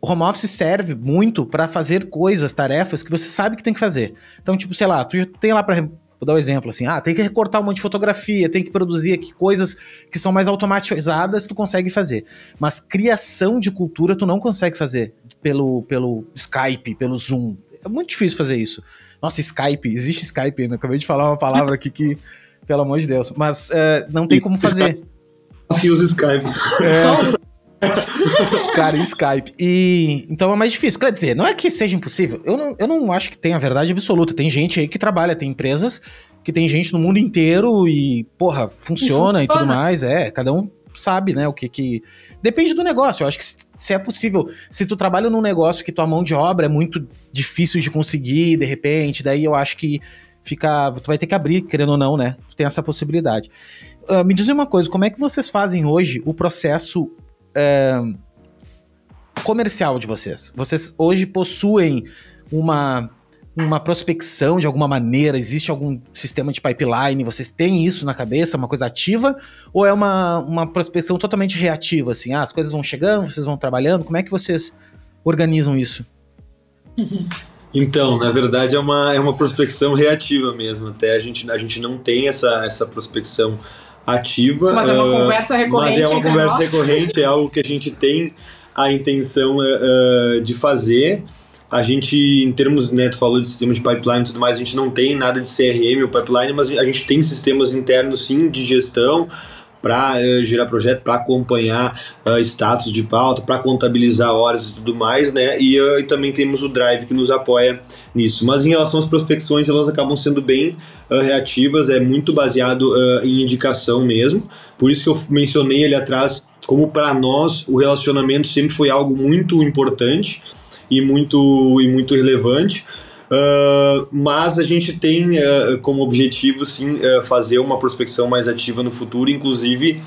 Speaker 1: O home office serve muito para fazer coisas, tarefas que você sabe que tem que fazer. Então, tipo, sei lá, tu tem lá para Vou dar um exemplo assim: ah, tem que recortar um monte de fotografia, tem que produzir aqui coisas que são mais automatizadas, tu consegue fazer. Mas criação de cultura tu não consegue fazer pelo, pelo Skype, pelo Zoom. É muito difícil fazer isso. Nossa, Skype, existe Skype ainda. Acabei de falar uma palavra aqui que, pelo amor de Deus. Mas uh, não tem como fazer. [LAUGHS]
Speaker 3: Assim usa Skype. É, [LAUGHS]
Speaker 1: Cara, Skype. E então é mais difícil. Quer dizer, não é que seja impossível. Eu não, eu não acho que tenha verdade absoluta. Tem gente aí que trabalha, tem empresas que tem gente no mundo inteiro e, porra, funciona e tudo mais. É, cada um sabe, né, o que que... Depende do negócio, eu acho que se é possível, se tu trabalha num negócio que tua mão de obra é muito difícil de conseguir, de repente, daí eu acho que fica... Tu vai ter que abrir, querendo ou não, né, tu tem essa possibilidade. Uh, me diz uma coisa, como é que vocês fazem hoje o processo é, comercial de vocês? Vocês hoje possuem uma, uma prospecção de alguma maneira? Existe algum sistema de pipeline? Vocês têm isso na cabeça, uma coisa ativa? Ou é uma, uma prospecção totalmente reativa? Assim, ah, as coisas vão chegando, vocês vão trabalhando? Como é que vocês organizam isso?
Speaker 3: Então, na verdade, é uma, é uma prospecção reativa mesmo. Até a gente, a gente não tem essa, essa prospecção ativa.
Speaker 2: Mas é uma uh, conversa recorrente.
Speaker 3: Mas é uma conversa nós. recorrente, é algo que a gente tem a intenção uh, de fazer. A gente, em termos, né, tu falou de sistema de pipeline e tudo mais, a gente não tem nada de CRM ou pipeline, mas a gente tem sistemas internos sim de gestão para uh, gerar projeto, para acompanhar uh, status de pauta, para contabilizar horas e tudo mais, né? E, uh, e, também temos o Drive que nos apoia nisso. Mas em relação às prospecções, elas acabam sendo bem reativas, é muito baseado em indicação mesmo. Por isso que eu mencionei ali atrás como para nós o relacionamento sempre foi algo muito importante e muito, e muito relevante. Uh, mas a gente tem uh, como objetivo sim uh, fazer uma prospecção mais ativa no futuro, inclusive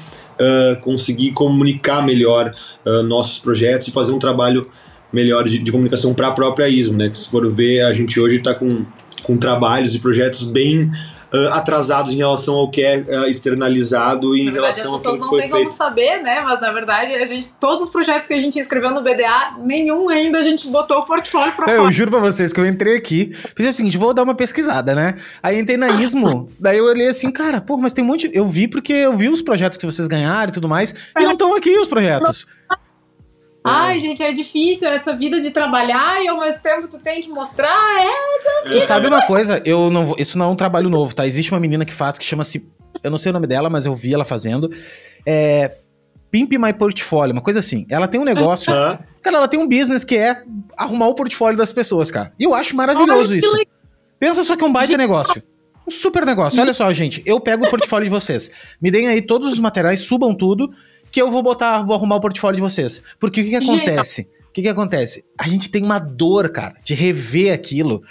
Speaker 3: conseguir comunicar melhor nossos projetos e fazer um trabalho melhor de, de comunicação para a própria ISMO, né? Que se for ver, a gente hoje está com, com trabalhos e projetos bem uh, atrasados em relação ao que é uh, externalizado e em
Speaker 2: verdade,
Speaker 3: relação
Speaker 2: ao que foi feito. não tem como saber, né? Mas na verdade, a gente, todos os projetos que a gente escreveu no BDA, nenhum ainda a gente botou o portfólio pra
Speaker 1: é,
Speaker 2: fora.
Speaker 1: Eu juro pra vocês que eu entrei aqui, fiz o seguinte, vou dar uma pesquisada, né? Aí entrei na ISMO, [LAUGHS] daí eu olhei assim, cara, pô, mas tem um monte. Eu vi porque eu vi os projetos que vocês ganharam e tudo mais, e não estão aqui os projetos.
Speaker 2: Ai, gente, é difícil essa vida de trabalhar e ao mesmo tempo tu tem que mostrar. É,
Speaker 1: tu sabe uma coisa? Eu não vou, isso não é um trabalho novo, tá? Existe uma menina que faz que chama-se. Eu não sei o nome dela, mas eu vi ela fazendo. É. Pimp My Portfolio, uma coisa assim. Ela tem um negócio. Uhum. Cara, ela tem um business que é arrumar o portfólio das pessoas, cara. E eu acho maravilhoso isso. Pensa só que é um baita negócio. Um super negócio. Olha só, gente. Eu pego o portfólio de vocês. Me deem aí todos os materiais, subam tudo que eu vou botar, vou arrumar o portfólio de vocês. Porque o que, que acontece? O que, que acontece? A gente tem uma dor, cara, de rever aquilo.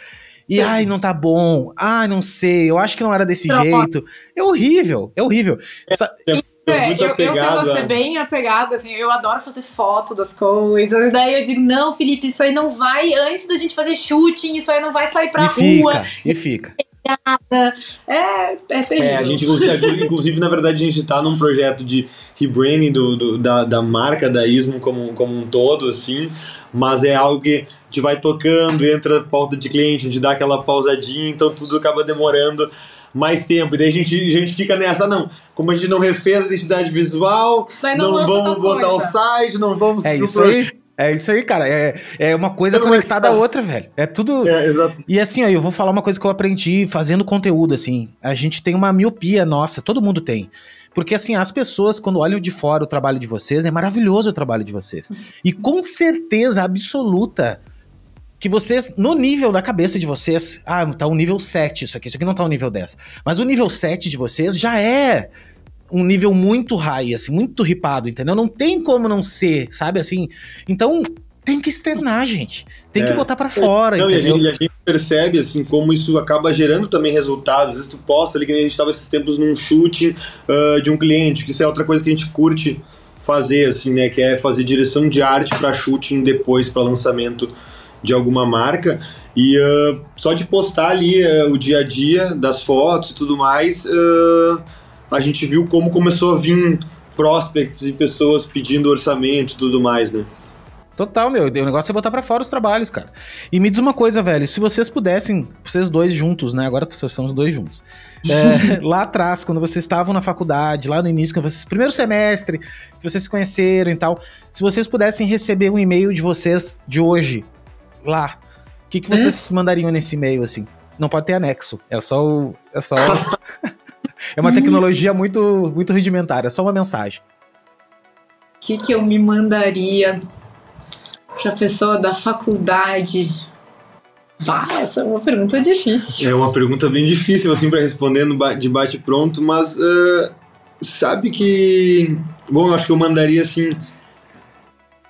Speaker 1: E, ai, não tá bom. Ai, não sei. Eu acho que não era desse não, jeito. É horrível. É horrível.
Speaker 2: É, é, é eu, eu tento ser bem apegada, assim, eu adoro fazer foto das coisas. Daí eu digo, não, Felipe, isso aí não vai, antes da gente fazer shooting, isso aí não vai sair pra
Speaker 1: e
Speaker 2: rua.
Speaker 1: Fica, e fica.
Speaker 2: É, é terrível.
Speaker 3: É, a gente, inclusive, na verdade, a gente tá num projeto de rebranding do, do, da, da marca da Ismo como, como um todo, assim, mas é algo que a gente vai tocando, entra pauta de cliente, a gente dá aquela pausadinha, então tudo acaba demorando mais tempo. E daí a gente, a gente fica nessa, não. Como a gente não refez a identidade visual, não, não vamos botar coisa. o site, não vamos.
Speaker 1: É isso aí. É isso aí, cara. É, é uma coisa conectada à outra, velho. É tudo. É, e assim, ó, eu vou falar uma coisa que eu aprendi fazendo conteúdo, assim. A gente tem uma miopia nossa, todo mundo tem. Porque, assim, as pessoas, quando olham de fora o trabalho de vocês, é maravilhoso o trabalho de vocês. E com certeza absoluta que vocês, no nível da cabeça de vocês, ah, tá um nível 7 isso aqui, isso aqui não tá um nível 10. Mas o nível 7 de vocês já é um nível muito high, assim, muito ripado, entendeu? Não tem como não ser, sabe assim? Então, tem que externar, gente. Tem é. que botar para fora,
Speaker 3: não? E a, gente, a gente, percebe, assim, como isso acaba gerando também resultados. Às vezes tu posta ali, que a gente estava esses tempos num shooting uh, de um cliente, que isso é outra coisa que a gente curte fazer, assim, né? Que é fazer direção de arte para shooting depois, para lançamento de alguma marca. E uh, só de postar ali uh, o dia a dia das fotos e tudo mais a gente viu como começou a vir prospects e pessoas pedindo orçamento e tudo mais, né?
Speaker 1: Total, meu. O negócio é botar para fora os trabalhos, cara. E me diz uma coisa, velho. Se vocês pudessem, vocês dois juntos, né? Agora vocês são os dois juntos. É, [LAUGHS] lá atrás, quando vocês estavam na faculdade, lá no início, quando vocês, primeiro semestre, que vocês se conheceram e tal. Se vocês pudessem receber um e-mail de vocês de hoje, lá, o que, que vocês hum? mandariam nesse e-mail, assim? Não pode ter anexo. É só o. É só. [LAUGHS] É uma tecnologia muito, muito rudimentar, é só uma mensagem.
Speaker 2: O que, que eu me mandaria para pessoa da faculdade? Vá, essa é uma pergunta difícil.
Speaker 3: É uma pergunta bem difícil, assim, para responder no de bate-pronto, mas uh, sabe que. Bom, eu acho que eu mandaria assim.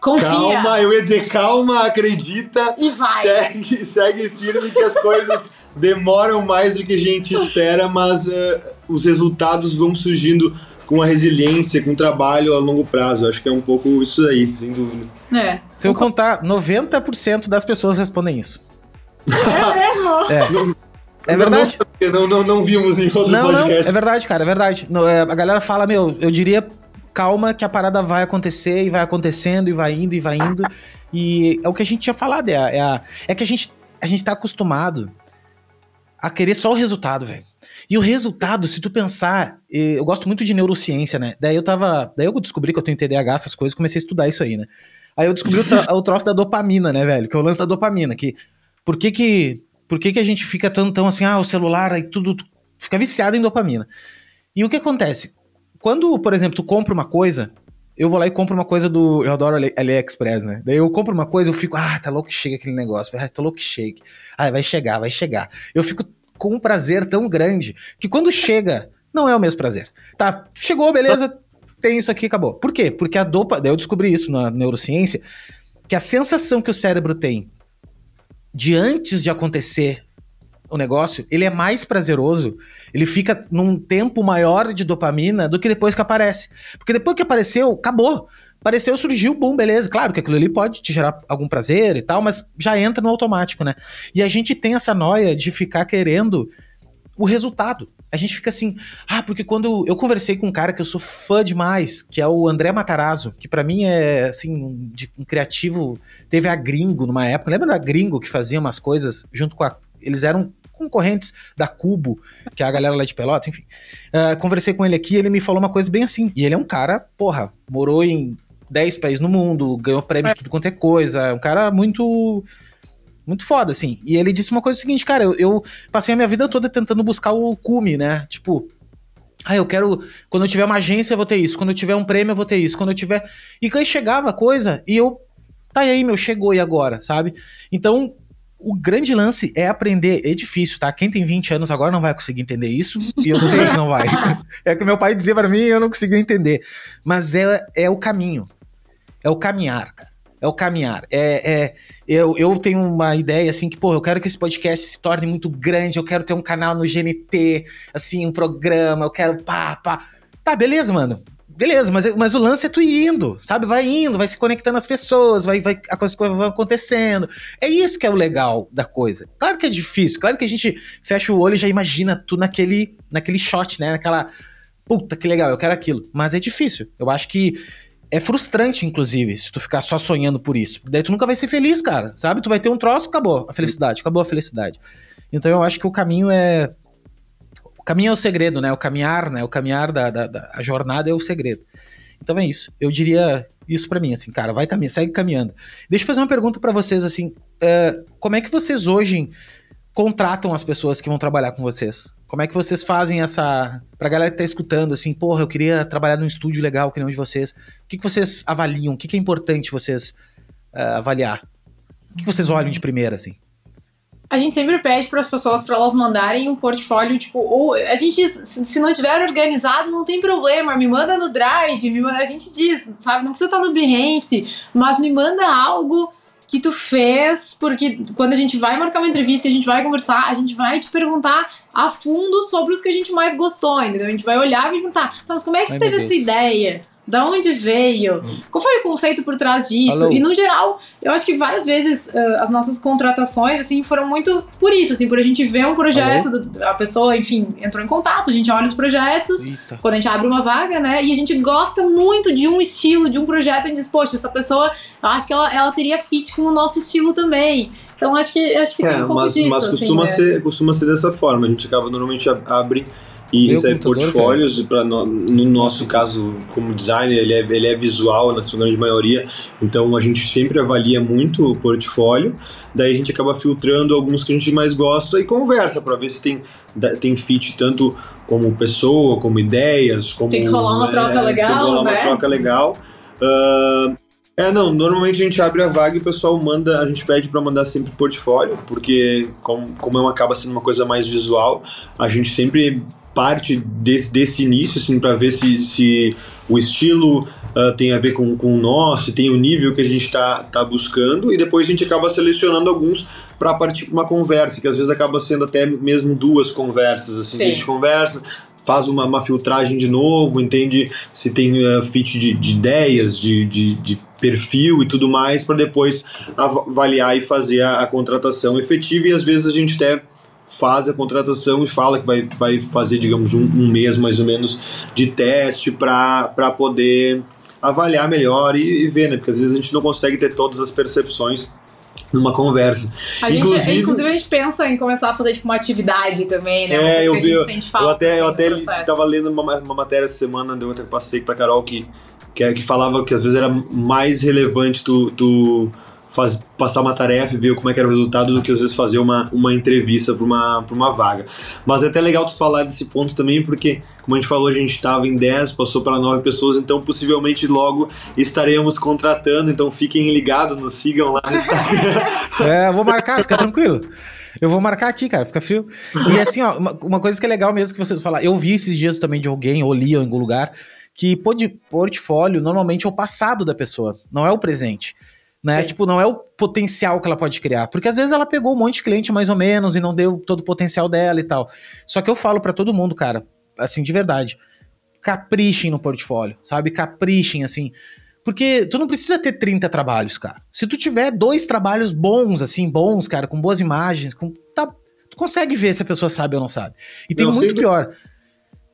Speaker 2: Confia.
Speaker 3: Calma, eu ia dizer calma, acredita.
Speaker 2: E vai.
Speaker 3: Segue, [LAUGHS] segue firme que as coisas demoram mais do que a gente espera, mas uh, os resultados vão surgindo com a resiliência, com o trabalho a longo prazo. Acho que é um pouco isso aí, sem dúvida.
Speaker 2: É.
Speaker 1: Se eu contar, 90% das pessoas respondem isso.
Speaker 2: É mesmo?
Speaker 1: É. É verdade.
Speaker 3: Não, não, não vimos em outro
Speaker 1: não, podcast. Não, é verdade, cara, é verdade. É, a galera fala, meu, eu diria, calma que a parada vai acontecer e vai acontecendo e vai indo e vai indo. E é o que a gente tinha falado, é, a, é, a, é que a gente, a gente tá acostumado a querer só o resultado, velho. E o resultado, se tu pensar, eu gosto muito de neurociência, né? Daí eu tava. Daí eu descobri que eu tenho TDAH, essas coisas, comecei a estudar isso aí, né? Aí eu descobri o, tro o troço da dopamina, né, velho? Que é o lance da dopamina. Que por que que, por que, que a gente fica tão, tão assim, ah, o celular, aí tudo fica viciado em dopamina. E o que acontece? quando, por exemplo, tu compra uma coisa, eu vou lá e compro uma coisa do. Eu adoro Ali- AliExpress, né? Daí eu compro uma coisa, eu fico, ah, tá louco que chega aquele negócio, ah, tá louco que chega. Ah, vai chegar, vai chegar. Eu fico com um prazer tão grande que quando chega, não é o mesmo prazer. Tá, chegou, beleza, tem isso aqui, acabou. Por quê? Porque a dopa. Daí eu descobri isso na neurociência, que a sensação que o cérebro tem de antes de acontecer o negócio, ele é mais prazeroso, ele fica num tempo maior de dopamina do que depois que aparece. Porque depois que apareceu, acabou. Apareceu, surgiu, bum, beleza. Claro que aquilo ali pode te gerar algum prazer e tal, mas já entra no automático, né? E a gente tem essa noia de ficar querendo o resultado. A gente fica assim, ah, porque quando eu conversei com um cara que eu sou fã demais, que é o André Matarazzo, que pra mim é assim, um, de- um criativo, teve a Gringo numa época, lembra da Gringo que fazia umas coisas junto com a eles eram concorrentes da Cubo, que é a galera lá de Pelotas, enfim. Ah, conversei com ele aqui, ele me falou uma coisa bem assim. E ele é um cara, porra, morou em 10 países no mundo, ganhou prêmio de tudo quanto é coisa, é um cara muito muito foda, assim. E ele disse uma coisa seguinte, cara, eu, eu passei a minha vida toda tentando buscar o cume, né? Tipo, ah, eu quero. Quando eu tiver uma agência, eu vou ter isso. Quando eu tiver um prêmio, eu vou ter isso. Quando eu tiver. E aí chegava a coisa e eu. Tá aí, meu, chegou e agora, sabe? Então, o grande lance é aprender. É difícil, tá? Quem tem 20 anos agora não vai conseguir entender isso. E eu sei que não vai. [LAUGHS] É que meu pai dizia pra mim e eu não conseguia entender. Mas é, é o caminho. É o caminhar, cara. É o caminhar. É, é, eu, eu tenho uma ideia assim que, pô, eu quero que esse podcast se torne muito grande, eu quero ter um canal no GNT, assim, um programa, eu quero pá, pá. Tá, beleza, mano. Beleza, mas, mas o lance é tu ir indo, sabe? Vai indo, vai se conectando às pessoas, vai, vai, a coisa vai acontecendo. É isso que é o legal da coisa. Claro que é difícil, claro que a gente fecha o olho e já imagina tu naquele, naquele shot, né? Naquela. Puta, que legal, eu quero aquilo. Mas é difícil. Eu acho que é frustrante, inclusive, se tu ficar só sonhando por isso. Daí tu nunca vai ser feliz, cara. Sabe? Tu vai ter um troço, acabou a felicidade, acabou a felicidade. Então eu acho que o caminho é. O caminho é o segredo, né? O caminhar, né? O caminhar da, da, da- a jornada é o segredo. Então é isso. Eu diria isso pra mim, assim, cara, vai caminhando, segue caminhando. Deixa eu fazer uma pergunta pra vocês, assim, é, como é que vocês hoje contratam as pessoas que vão trabalhar com vocês? Como é que vocês fazem essa. Pra galera que tá escutando, assim, porra, eu queria trabalhar num estúdio legal que nem o de vocês. O que, que vocês avaliam? O que, que é importante vocês ah, avaliar? O que, que vocês olham de primeira, assim?
Speaker 2: A gente sempre pede para as pessoas para elas mandarem um portfólio, tipo, ou a gente, se não tiver organizado, não tem problema, me manda no Drive, me manda, a gente diz, sabe, não precisa estar no Behance, mas me manda algo que tu fez, porque quando a gente vai marcar uma entrevista e a gente vai conversar, a gente vai te perguntar a fundo sobre os que a gente mais gostou, entendeu? A gente vai olhar e perguntar, tá, mas como é que
Speaker 1: Ai,
Speaker 2: você teve essa ideia? Da onde veio? Qual foi o conceito por trás disso?
Speaker 1: Alô?
Speaker 2: E no geral, eu acho que várias vezes ah, as nossas contratações assim foram muito por isso, assim, por a gente ver um projeto, a pessoa, enfim, entrou em contato, a gente olha os projetos,
Speaker 1: Eita.
Speaker 2: quando a gente abre uma vaga, né? E a gente gosta muito de um estilo, de um projeto, a gente diz, poxa, essa pessoa, eu acho que ela, ela teria fit com o nosso estilo também. Então acho que acho que tem
Speaker 3: É,
Speaker 2: um pouco
Speaker 3: mas,
Speaker 2: disso,
Speaker 3: mas
Speaker 2: assim,
Speaker 3: costuma,
Speaker 2: né?
Speaker 3: ser, costuma ser dessa forma. A gente acaba normalmente abre e
Speaker 1: Meu
Speaker 3: recebe
Speaker 1: computador,
Speaker 3: portfólios. e Pra no, no nosso caso, como designer, ele é, ele é visual na sua grande maioria. Então a gente sempre avalia muito o portfólio. Daí a gente acaba filtrando alguns que a gente mais gosta e conversa para ver se tem, tem fit tanto como pessoa, como ideias, como.
Speaker 2: Tem que rolar uma troca
Speaker 3: tem que
Speaker 2: legal,
Speaker 3: rolar
Speaker 2: né?
Speaker 3: uma troca legal. Ah, é, não, normalmente a gente abre a vaga e o pessoal manda, a gente pede para mandar sempre portfólio, porque como, como é uma, acaba sendo uma coisa mais visual, a gente sempre parte desse, desse início, assim, para ver se, se o estilo ah, tem a ver com, com o nosso, se tem o nível que a gente está tá buscando, e depois a gente acaba selecionando alguns para partir para uma conversa, que às vezes acaba sendo até mesmo duas conversas, assim, a gente conversa, faz uma, uma filtragem de novo, entende se tem eh, fit de, de ideias, de, de, de perfil e tudo mais, para depois av- avaliar e fazer a, a contratação efetiva. E às vezes a gente até faz a contratação e fala que vai, vai fazer, digamos, um, um mês mais ou menos de teste para poder avaliar melhor e, e ver, né? Porque às vezes a gente não consegue ter todas as percepções numa conversa.
Speaker 2: A gente,
Speaker 3: Inclusive-
Speaker 2: inclusive, a gente pensa em começar a fazer tipo, uma atividade também, né?
Speaker 3: É,
Speaker 2: uma coisa
Speaker 3: eu
Speaker 2: que a
Speaker 3: vi-
Speaker 2: falta
Speaker 3: eu até, eu
Speaker 2: assim,
Speaker 3: até estava lendo uma, uma matéria essa semana, eu até passei pra Carol que, que, é- que falava que às vezes era mais relevante tu, tu faz, passar uma tarefa e ver como é que era o resultado do que às vezes fazer uma, uma entrevista para uma, uma vaga. Mas é até legal tu falar desse ponto também, porque, como a gente falou, a gente estava em 10, passou para 9 pessoas, então possivelmente logo estaremos contratando, então fiquem ligados, nos sigam lá no Instagram. [LAUGHS]
Speaker 1: é, vou marcar, fica tranquilo. Eu vou marcar aqui, cara, fica frio. E assim, ó, uma, uma coisa que é legal mesmo que vocês falaram, eu vi esses dias também de alguém, ou li em algum lugar, que portfólio normalmente é o passado da pessoa, não é o presente. Né? Tipo, não é o potencial que ela pode criar. Porque às vezes ela pegou um monte de cliente mais ou menos e não deu todo o potencial dela e tal. Só que eu falo para todo mundo, cara, assim, de verdade. Caprichem no portfólio, sabe? Caprichem, assim. Porque tu não precisa ter 30 trabalhos, cara. Se tu tiver dois trabalhos bons, assim, bons, cara, com boas imagens, com. Tá, tu consegue ver se a pessoa sabe ou não sabe. E tem não, muito sempre... pior.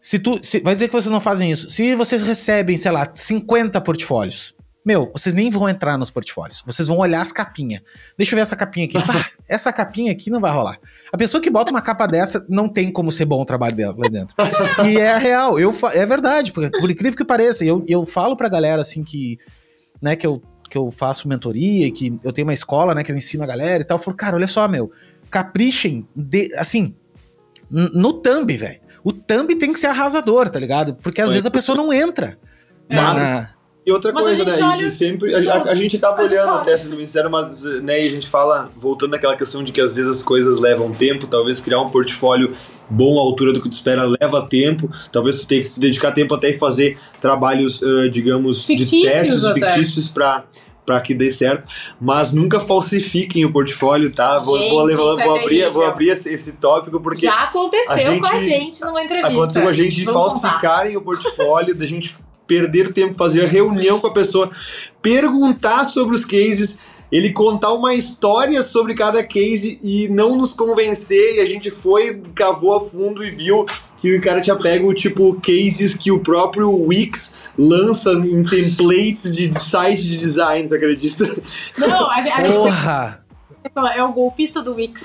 Speaker 1: Se tu. Se, vai dizer que vocês não fazem isso. Se vocês recebem, sei lá, 50 portfólios. Meu, vocês nem vão entrar nos portfólios. Vocês vão olhar as capinhas. Deixa eu ver essa capinha aqui. [LAUGHS] Bah, essa capinha aqui não vai rolar. A pessoa que bota uma capa dessa não tem como ser bom o trabalho dela lá dentro. E é real. Eu, é verdade. Porque, por incrível que pareça, eu, eu falo pra galera assim que. Né, que eu, que eu faço mentoria, que eu tenho uma escola, né, que eu ensino a galera e tal. Eu falo, cara, olha só, meu. Caprichem, de, assim, no thumb, velho. O thumb tem que ser arrasador, tá ligado? Porque às Foi. vezes a pessoa não entra.
Speaker 3: Mas, na, e outra mas coisa, né? Olha... E sempre. A, a, a gente acaba olhando a testa do Ministério, mas né, e a gente fala, voltando naquela questão de que às vezes as coisas levam tempo, talvez criar um portfólio bom à altura do que tu espera leva tempo, talvez tu tenha que se dedicar tempo até fazer trabalhos, uh, digamos, fictícios de testes até. fictícios para para que dê certo, mas nunca falsifiquem o portfólio, tá? Vou, gente, vou, levar, vou, é abrir, vou abrir esse, esse, tópico porque
Speaker 2: já aconteceu a gente, com a gente numa entrevista.
Speaker 3: Aconteceu com a gente de Vamos falsificarem contar. o portfólio, da gente perder tempo, fazer reunião com a pessoa, perguntar sobre os cases, ele contar uma história sobre cada case e não nos convencer, e a gente foi, cavou a fundo e viu que o cara tinha pego, tipo, cases que o próprio Wix lança em templates de, site de design, você acredita?
Speaker 2: Não, a, a Porra! É o golpista do Wix.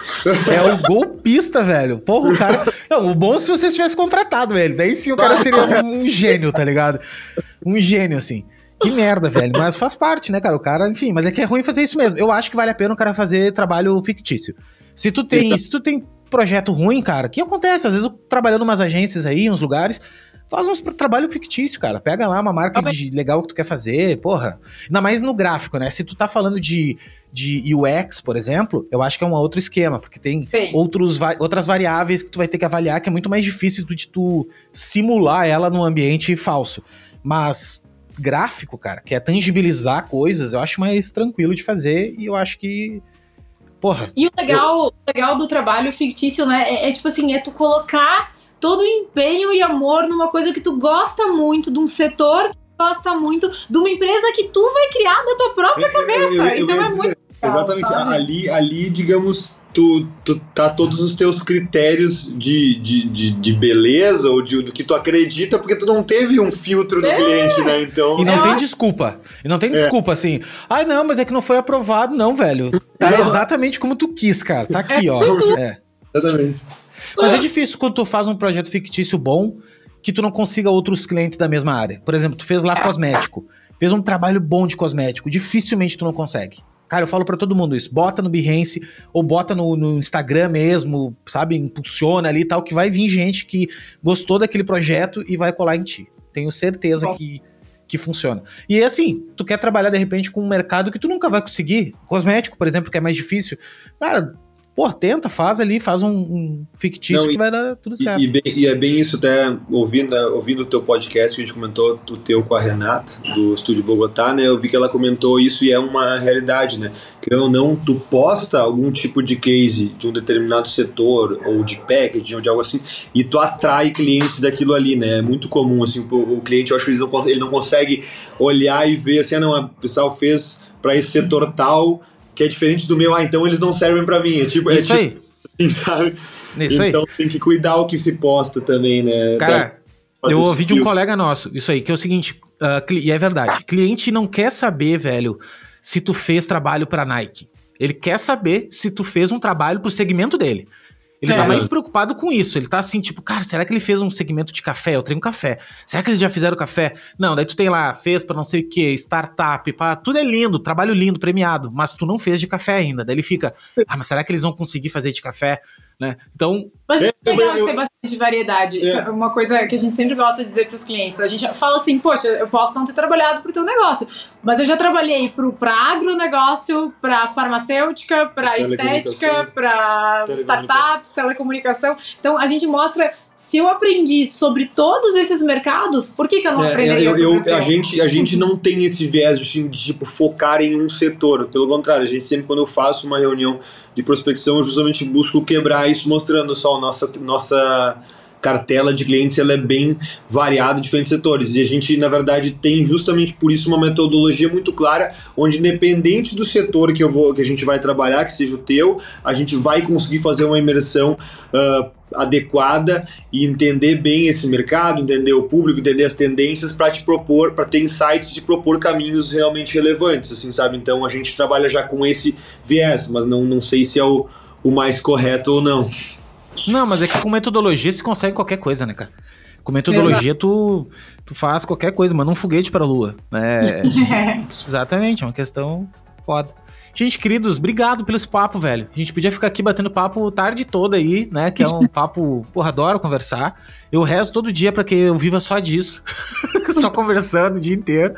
Speaker 1: É o golpista, velho. Porra, o cara. Não, o bom é se você tivesse contratado ele. Daí sim o cara seria um gênio, tá ligado? Um gênio, assim. Que merda, velho. Mas faz parte, né, cara? O cara, enfim, mas é que é ruim fazer isso mesmo. Eu acho que vale a pena o cara fazer trabalho fictício. Se tu tem, se tu tem projeto ruim, cara, que acontece? Às vezes eu trabalhando umas agências aí, uns lugares, faz uns trabalho fictício, cara. Pega lá uma marca de legal que tu quer fazer, porra. Ainda mais no gráfico, né? Se tu tá falando de de UX, por exemplo, eu acho que é um outro esquema, porque tem outros, outras variáveis que tu vai ter que avaliar que é muito mais difícil de tu simular ela num ambiente falso. Mas gráfico, cara, que é tangibilizar coisas, eu acho mais tranquilo de fazer e eu acho que Porra.
Speaker 2: E o legal, eu... legal do trabalho fictício, né? É, é, tipo assim, é tu colocar todo o empenho e amor numa coisa que tu gosta muito, de um setor que gosta muito, de uma empresa que tu vai criar da tua própria cabeça. Eu, eu, então é muito
Speaker 3: Exatamente. Ali, ali, digamos, tu, tu tá todos os teus critérios de, de, de, de beleza ou de, do que tu acredita, porque tu não teve um filtro do é. cliente, né? Então.
Speaker 1: E não é. tem desculpa. E não tem é. desculpa, é. assim. Ai, ah, não, mas é que não foi aprovado, não, velho. Tá exatamente como tu quis, cara. Tá aqui, ó. [LAUGHS] É.
Speaker 3: Exatamente.
Speaker 1: Mas é difícil quando tu faz um projeto fictício bom que tu não consiga outros clientes da mesma área. Por exemplo, tu fez lá cosmético. Fez um trabalho bom de cosmético. Dificilmente tu não consegue. Cara, eu falo para todo mundo isso. Bota no Behance ou bota no, no, Instagram mesmo, sabe? Impulsiona ali e tal, que vai vir gente que gostou daquele projeto e vai colar em ti. Tenho certeza que, que funciona. E assim, tu quer trabalhar de repente com um mercado que tu nunca vai conseguir. Cosmético, por exemplo, que é mais difícil. Cara, pô, tenta, faz ali, faz um, um fictício Não, e, que vai dar tudo certo.
Speaker 3: E, e, bem, e, é bem isso, até ouvindo, ouvindo o teu podcast, que a gente comentou o teu com a Renata, do Estúdio Bogotá, né? Eu vi que ela comentou isso e é uma realidade, né? Que ou não, tu posta algum tipo de case de um determinado setor, ou de packaging, ou de algo assim, e tu atrai clientes daquilo ali, né? É muito comum, assim, o, o cliente, eu acho que ele não, ele não consegue olhar e ver assim, ah, não, o pessoal fez para esse setor tal que é diferente do meu, ah, então eles não servem para mim. É tipo, é
Speaker 1: Isso
Speaker 3: é
Speaker 1: aí.
Speaker 3: Tipo, assim, [LAUGHS] sabe? Isso então aí. tem que cuidar o que se posta também, né?
Speaker 1: Cara, eu ouvi de um colega nosso, isso aí, que é o seguinte, uh, e é verdade, cliente não quer saber, velho, se tu fez trabalho para Nike. Ele quer saber se tu fez um trabalho pro segmento dele. Ele é. tá mais preocupado com isso. Ele tá assim, tipo, cara, será que ele fez um segmento de café? Eu treino café. Será que eles já fizeram café? Não, daí tu tem lá, fez pra não sei o que, startup, pá, tudo é lindo, trabalho lindo, premiado, mas tu não fez de café ainda. Daí ele fica, ah, mas será que eles vão conseguir fazer de café? Né? Então.
Speaker 2: Mas é legal de ter bastante variedade. É. Isso é uma coisa que a gente sempre gosta de dizer para os clientes. A gente fala assim, poxa, eu posso não ter trabalhado para o teu negócio, mas eu já trabalhei para agronegócio, para farmacêutica, para estética, para startups, telecomunicação. Então a gente mostra se eu aprendi sobre todos esses mercados, por que, que eu não é, aprenderia eu,
Speaker 3: sobre eu, a gente A gente não tem esse viés de, de, tipo, focar em um setor. Pelo contrário, a gente sempre, quando eu faço uma reunião de prospecção, eu justamente busco quebrar isso, mostrando só a nossa, nossa cartela de clientes ela é bem variada em diferentes setores. E a gente, na verdade, tem justamente por isso uma metodologia muito clara, onde independente do setor que, eu vou, que a gente vai trabalhar, que seja o teu, a gente vai conseguir fazer uma imersão uh, adequada e entender bem esse mercado, entender o público, entender as tendências para te propor, para ter insights de propor caminhos realmente relevantes, assim, sabe? Então a gente trabalha já com esse viés, mas não, não sei se é o, o mais correto ou não.
Speaker 1: Não, mas é que com metodologia se consegue qualquer coisa, né, cara? Com metodologia tu, tu faz qualquer coisa, manda um foguete para a lua. Né? [LAUGHS] Exatamente, é uma questão foda. Gente, queridos, obrigado pelo papo, velho. A gente podia ficar aqui batendo papo tarde toda aí, né? Que é um [LAUGHS] papo, porra, adoro conversar. Eu rezo todo dia para que eu viva só disso. [LAUGHS] só conversando o dia inteiro.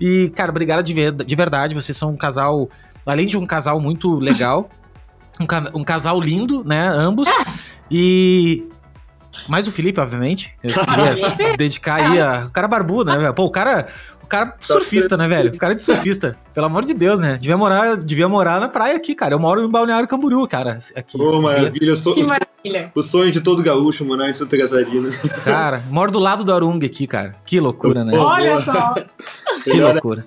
Speaker 1: E, cara, obrigado de, ver, de verdade. Vocês são um casal, além de um casal muito legal, um, um casal lindo, né? Ambos. E mais o Felipe, obviamente. Eu [LAUGHS] queria dedicar aí a. O cara barbudo, né, velho? Pô, o cara cara tá surfista, né, velho? O cara é de surfista. Pelo amor de Deus, né? Devia morar, devia morar na praia aqui, cara. Eu moro em Balneário Camboriú, cara. Aqui.
Speaker 3: Ô, maravilha. Sou, que maravilha. O sonho de todo gaúcho morar em Santa Catarina.
Speaker 1: Cara, moro do lado do Arung aqui, cara. Que loucura, né?
Speaker 2: Olha só.
Speaker 1: que loucura.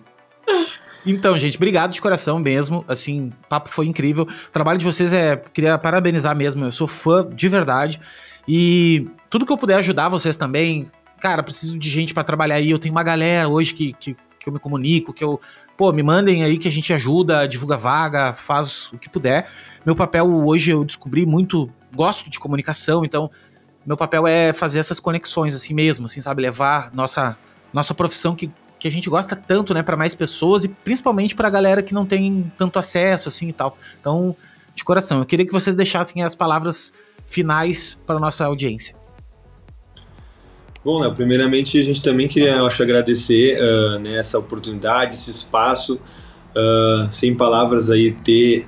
Speaker 1: Então, gente, obrigado de coração mesmo. Assim, papo foi incrível. O trabalho de vocês é. Queria parabenizar mesmo. Eu sou fã de verdade. E tudo que eu puder ajudar vocês também, cara, preciso de gente para trabalhar aí, eu tenho uma galera hoje que, que, que, eu me comunico, que eu, pô, me mandem aí que a gente ajuda, divulga vaga, faz o que puder. Meu papel hoje eu descobri muito, gosto de comunicação, então meu papel é fazer essas conexões assim mesmo, assim, sabe, levar nossa nossa profissão que, que a gente gosta tanto, né, para mais pessoas e principalmente para a galera que não tem tanto acesso assim e tal. Então, de coração, eu queria que vocês deixassem as palavras finais para nossa audiência.
Speaker 3: Bom, Léo, primeiramente a gente também queria, eu acho, agradecer uh, né, essa oportunidade, esse espaço, uh, sem palavras aí, ter,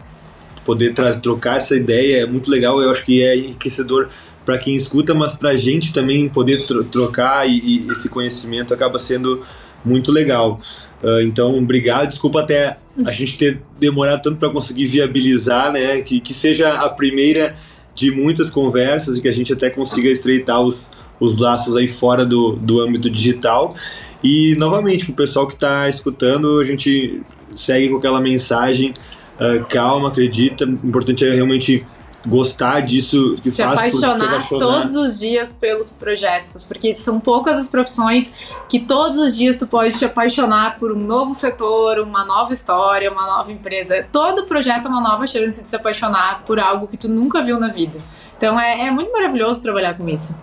Speaker 3: poder trocar essa ideia é muito legal, eu acho que é enriquecedor para quem escuta, mas para a gente também poder tro trocar e, e, esse conhecimento acaba sendo muito legal. Uh, então, obrigado, desculpa até a [LAUGHS] gente ter demorado tanto para conseguir viabilizar, né, que, que seja a primeira de muitas conversas e que a gente até consiga estreitar os os laços aí fora do, do âmbito digital. E, novamente, para o pessoal que está escutando, a gente segue com aquela mensagem, uh, calma, acredita, o importante é realmente gostar disso
Speaker 2: que se faz apaixonar, apaixonar todos os dias pelos projetos, porque são poucas as profissões que todos os dias tu pode te apaixonar por um novo setor, uma nova história, uma nova empresa. Todo projeto é uma nova chance de se apaixonar por algo que tu nunca viu na vida. Então é, é muito maravilhoso trabalhar com isso.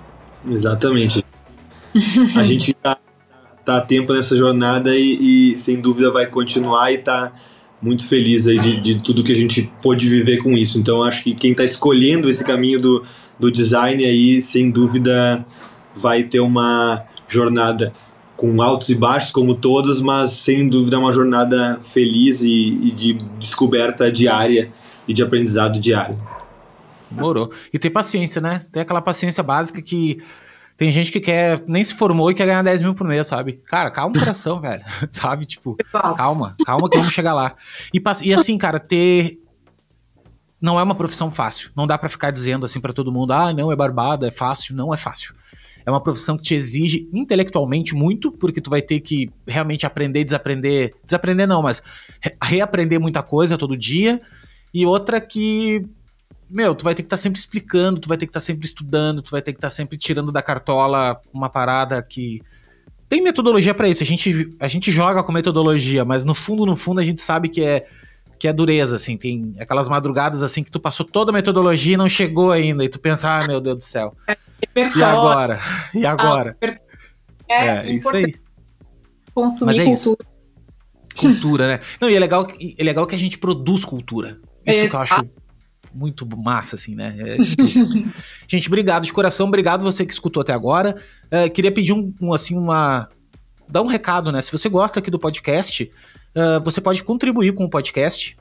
Speaker 3: Exatamente. a [LAUGHS] gente tá, tá a tempo nessa jornada e, e, sem dúvida vai continuar e tá muito feliz aí de, de tudo que a gente pôde viver com isso. Então acho que quem está escolhendo esse caminho do, do design aí, sem dúvida vai ter uma jornada com altos e baixos como todas, mas sem dúvida uma jornada feliz e, e de descoberta diária e de aprendizado diário.
Speaker 1: Morou. E ter paciência, né? Ter aquela paciência básica que tem gente que quer, nem se formou e quer ganhar 10 mil por mês, sabe? Cara, calma o coração, [LAUGHS] velho. [LAUGHS] Sabe? Tipo, calma, calma que vamos chegar lá. E, e assim, cara, ter. Não é uma profissão fácil. Não dá para ficar dizendo assim para todo mundo, ah, não, é barbada, é fácil. Não é fácil. É uma profissão que te exige intelectualmente muito, porque tu vai ter que realmente aprender, desaprender. Desaprender não, mas reaprender muita coisa todo dia. E outra que meu, tu vai ter que estar tá sempre explicando, tu vai ter que estar tá sempre estudando, tu vai ter que estar tá sempre tirando da cartola uma parada que tem metodologia para isso. A gente, a gente joga com metodologia, mas no fundo, no fundo, a gente sabe que é que é dureza, assim. Tem aquelas madrugadas assim que tu passou toda a metodologia e não chegou ainda. E tu pensa, ah, meu Deus do céu. E agora? [LAUGHS] E agora?
Speaker 2: É, é isso aí. Consumir
Speaker 1: é
Speaker 2: cultura.
Speaker 1: Cultura, né? Não, e é legal, é legal que a gente produz cultura. Isso que eu acho muito massa, assim, né? É [LAUGHS] gente, obrigado de coração, obrigado você que escutou até agora. Uh, queria pedir um, um, assim, uma. Dar um recado, né? Se você gosta aqui do podcast, uh, você pode contribuir com o podcast.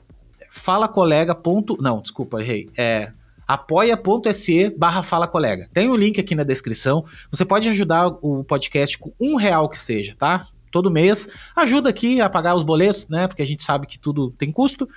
Speaker 1: Fala colega. Ponto... Não, desculpa, errei. É apoia.se barra fala colega. Tem o um link aqui na descrição. Você pode ajudar o podcast com um real que seja, tá? Todo mês. Ajuda aqui a pagar os boletos, né? Porque a gente sabe que tudo tem custo.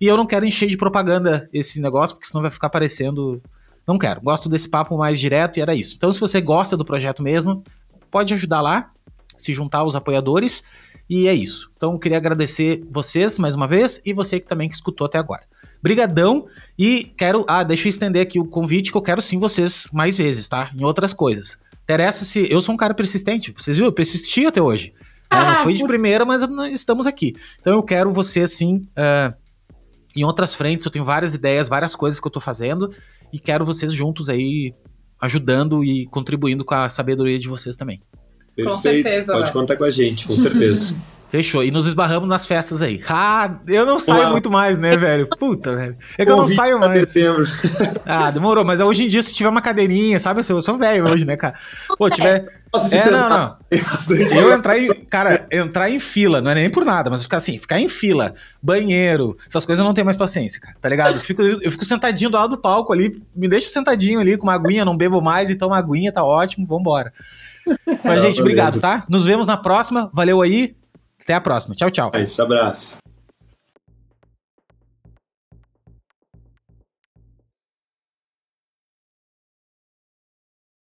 Speaker 1: E eu não quero encher de propaganda esse negócio, porque senão vai ficar parecendo. Não quero. Gosto desse papo mais direto e era isso. Então, se você gosta do projeto mesmo, pode ajudar lá, se juntar aos apoiadores. E é isso. Então, queria agradecer vocês mais uma vez e você que também que escutou até agora. Brigadão e quero, ah, deixa eu estender aqui o convite que eu quero sim vocês mais vezes, tá? Em outras coisas. Interessa se eu sou um cara persistente, vocês viram? Eu persisti até hoje. Ah, não foi de primeira, mas estamos aqui. Então eu quero você assim, uh, em outras frentes, eu tenho várias ideias, várias coisas que eu tô fazendo e quero vocês juntos aí ajudando e contribuindo com a sabedoria de vocês também.
Speaker 3: Perfeito. Com certeza. Pode contar com a gente, com certeza. [LAUGHS]
Speaker 1: Fechou. E nos esbarramos nas festas aí. Ah, eu não saio Uau. muito mais, né, velho? Puta, velho. É que eu não saio mais. Dezembro. Ah, demorou. Mas hoje em dia, se tiver uma cadeirinha, sabe? Eu sou velho hoje, né, cara? Pô, tiver. É, não, não. Eu entrar em. Cara, entrar em fila, não é nem por nada, mas ficar assim, ficar em fila, banheiro, essas coisas eu não tenho mais paciência, cara. Tá ligado? Eu fico, eu fico sentadinho do lado do palco ali, me deixa sentadinho ali com uma aguinha, não bebo mais, então uma aguinha tá ótimo, vambora. Mas, gente, obrigado, tá? Nos vemos na próxima. Valeu aí. Até a próxima. Tchau, tchau.
Speaker 3: É isso, abraço.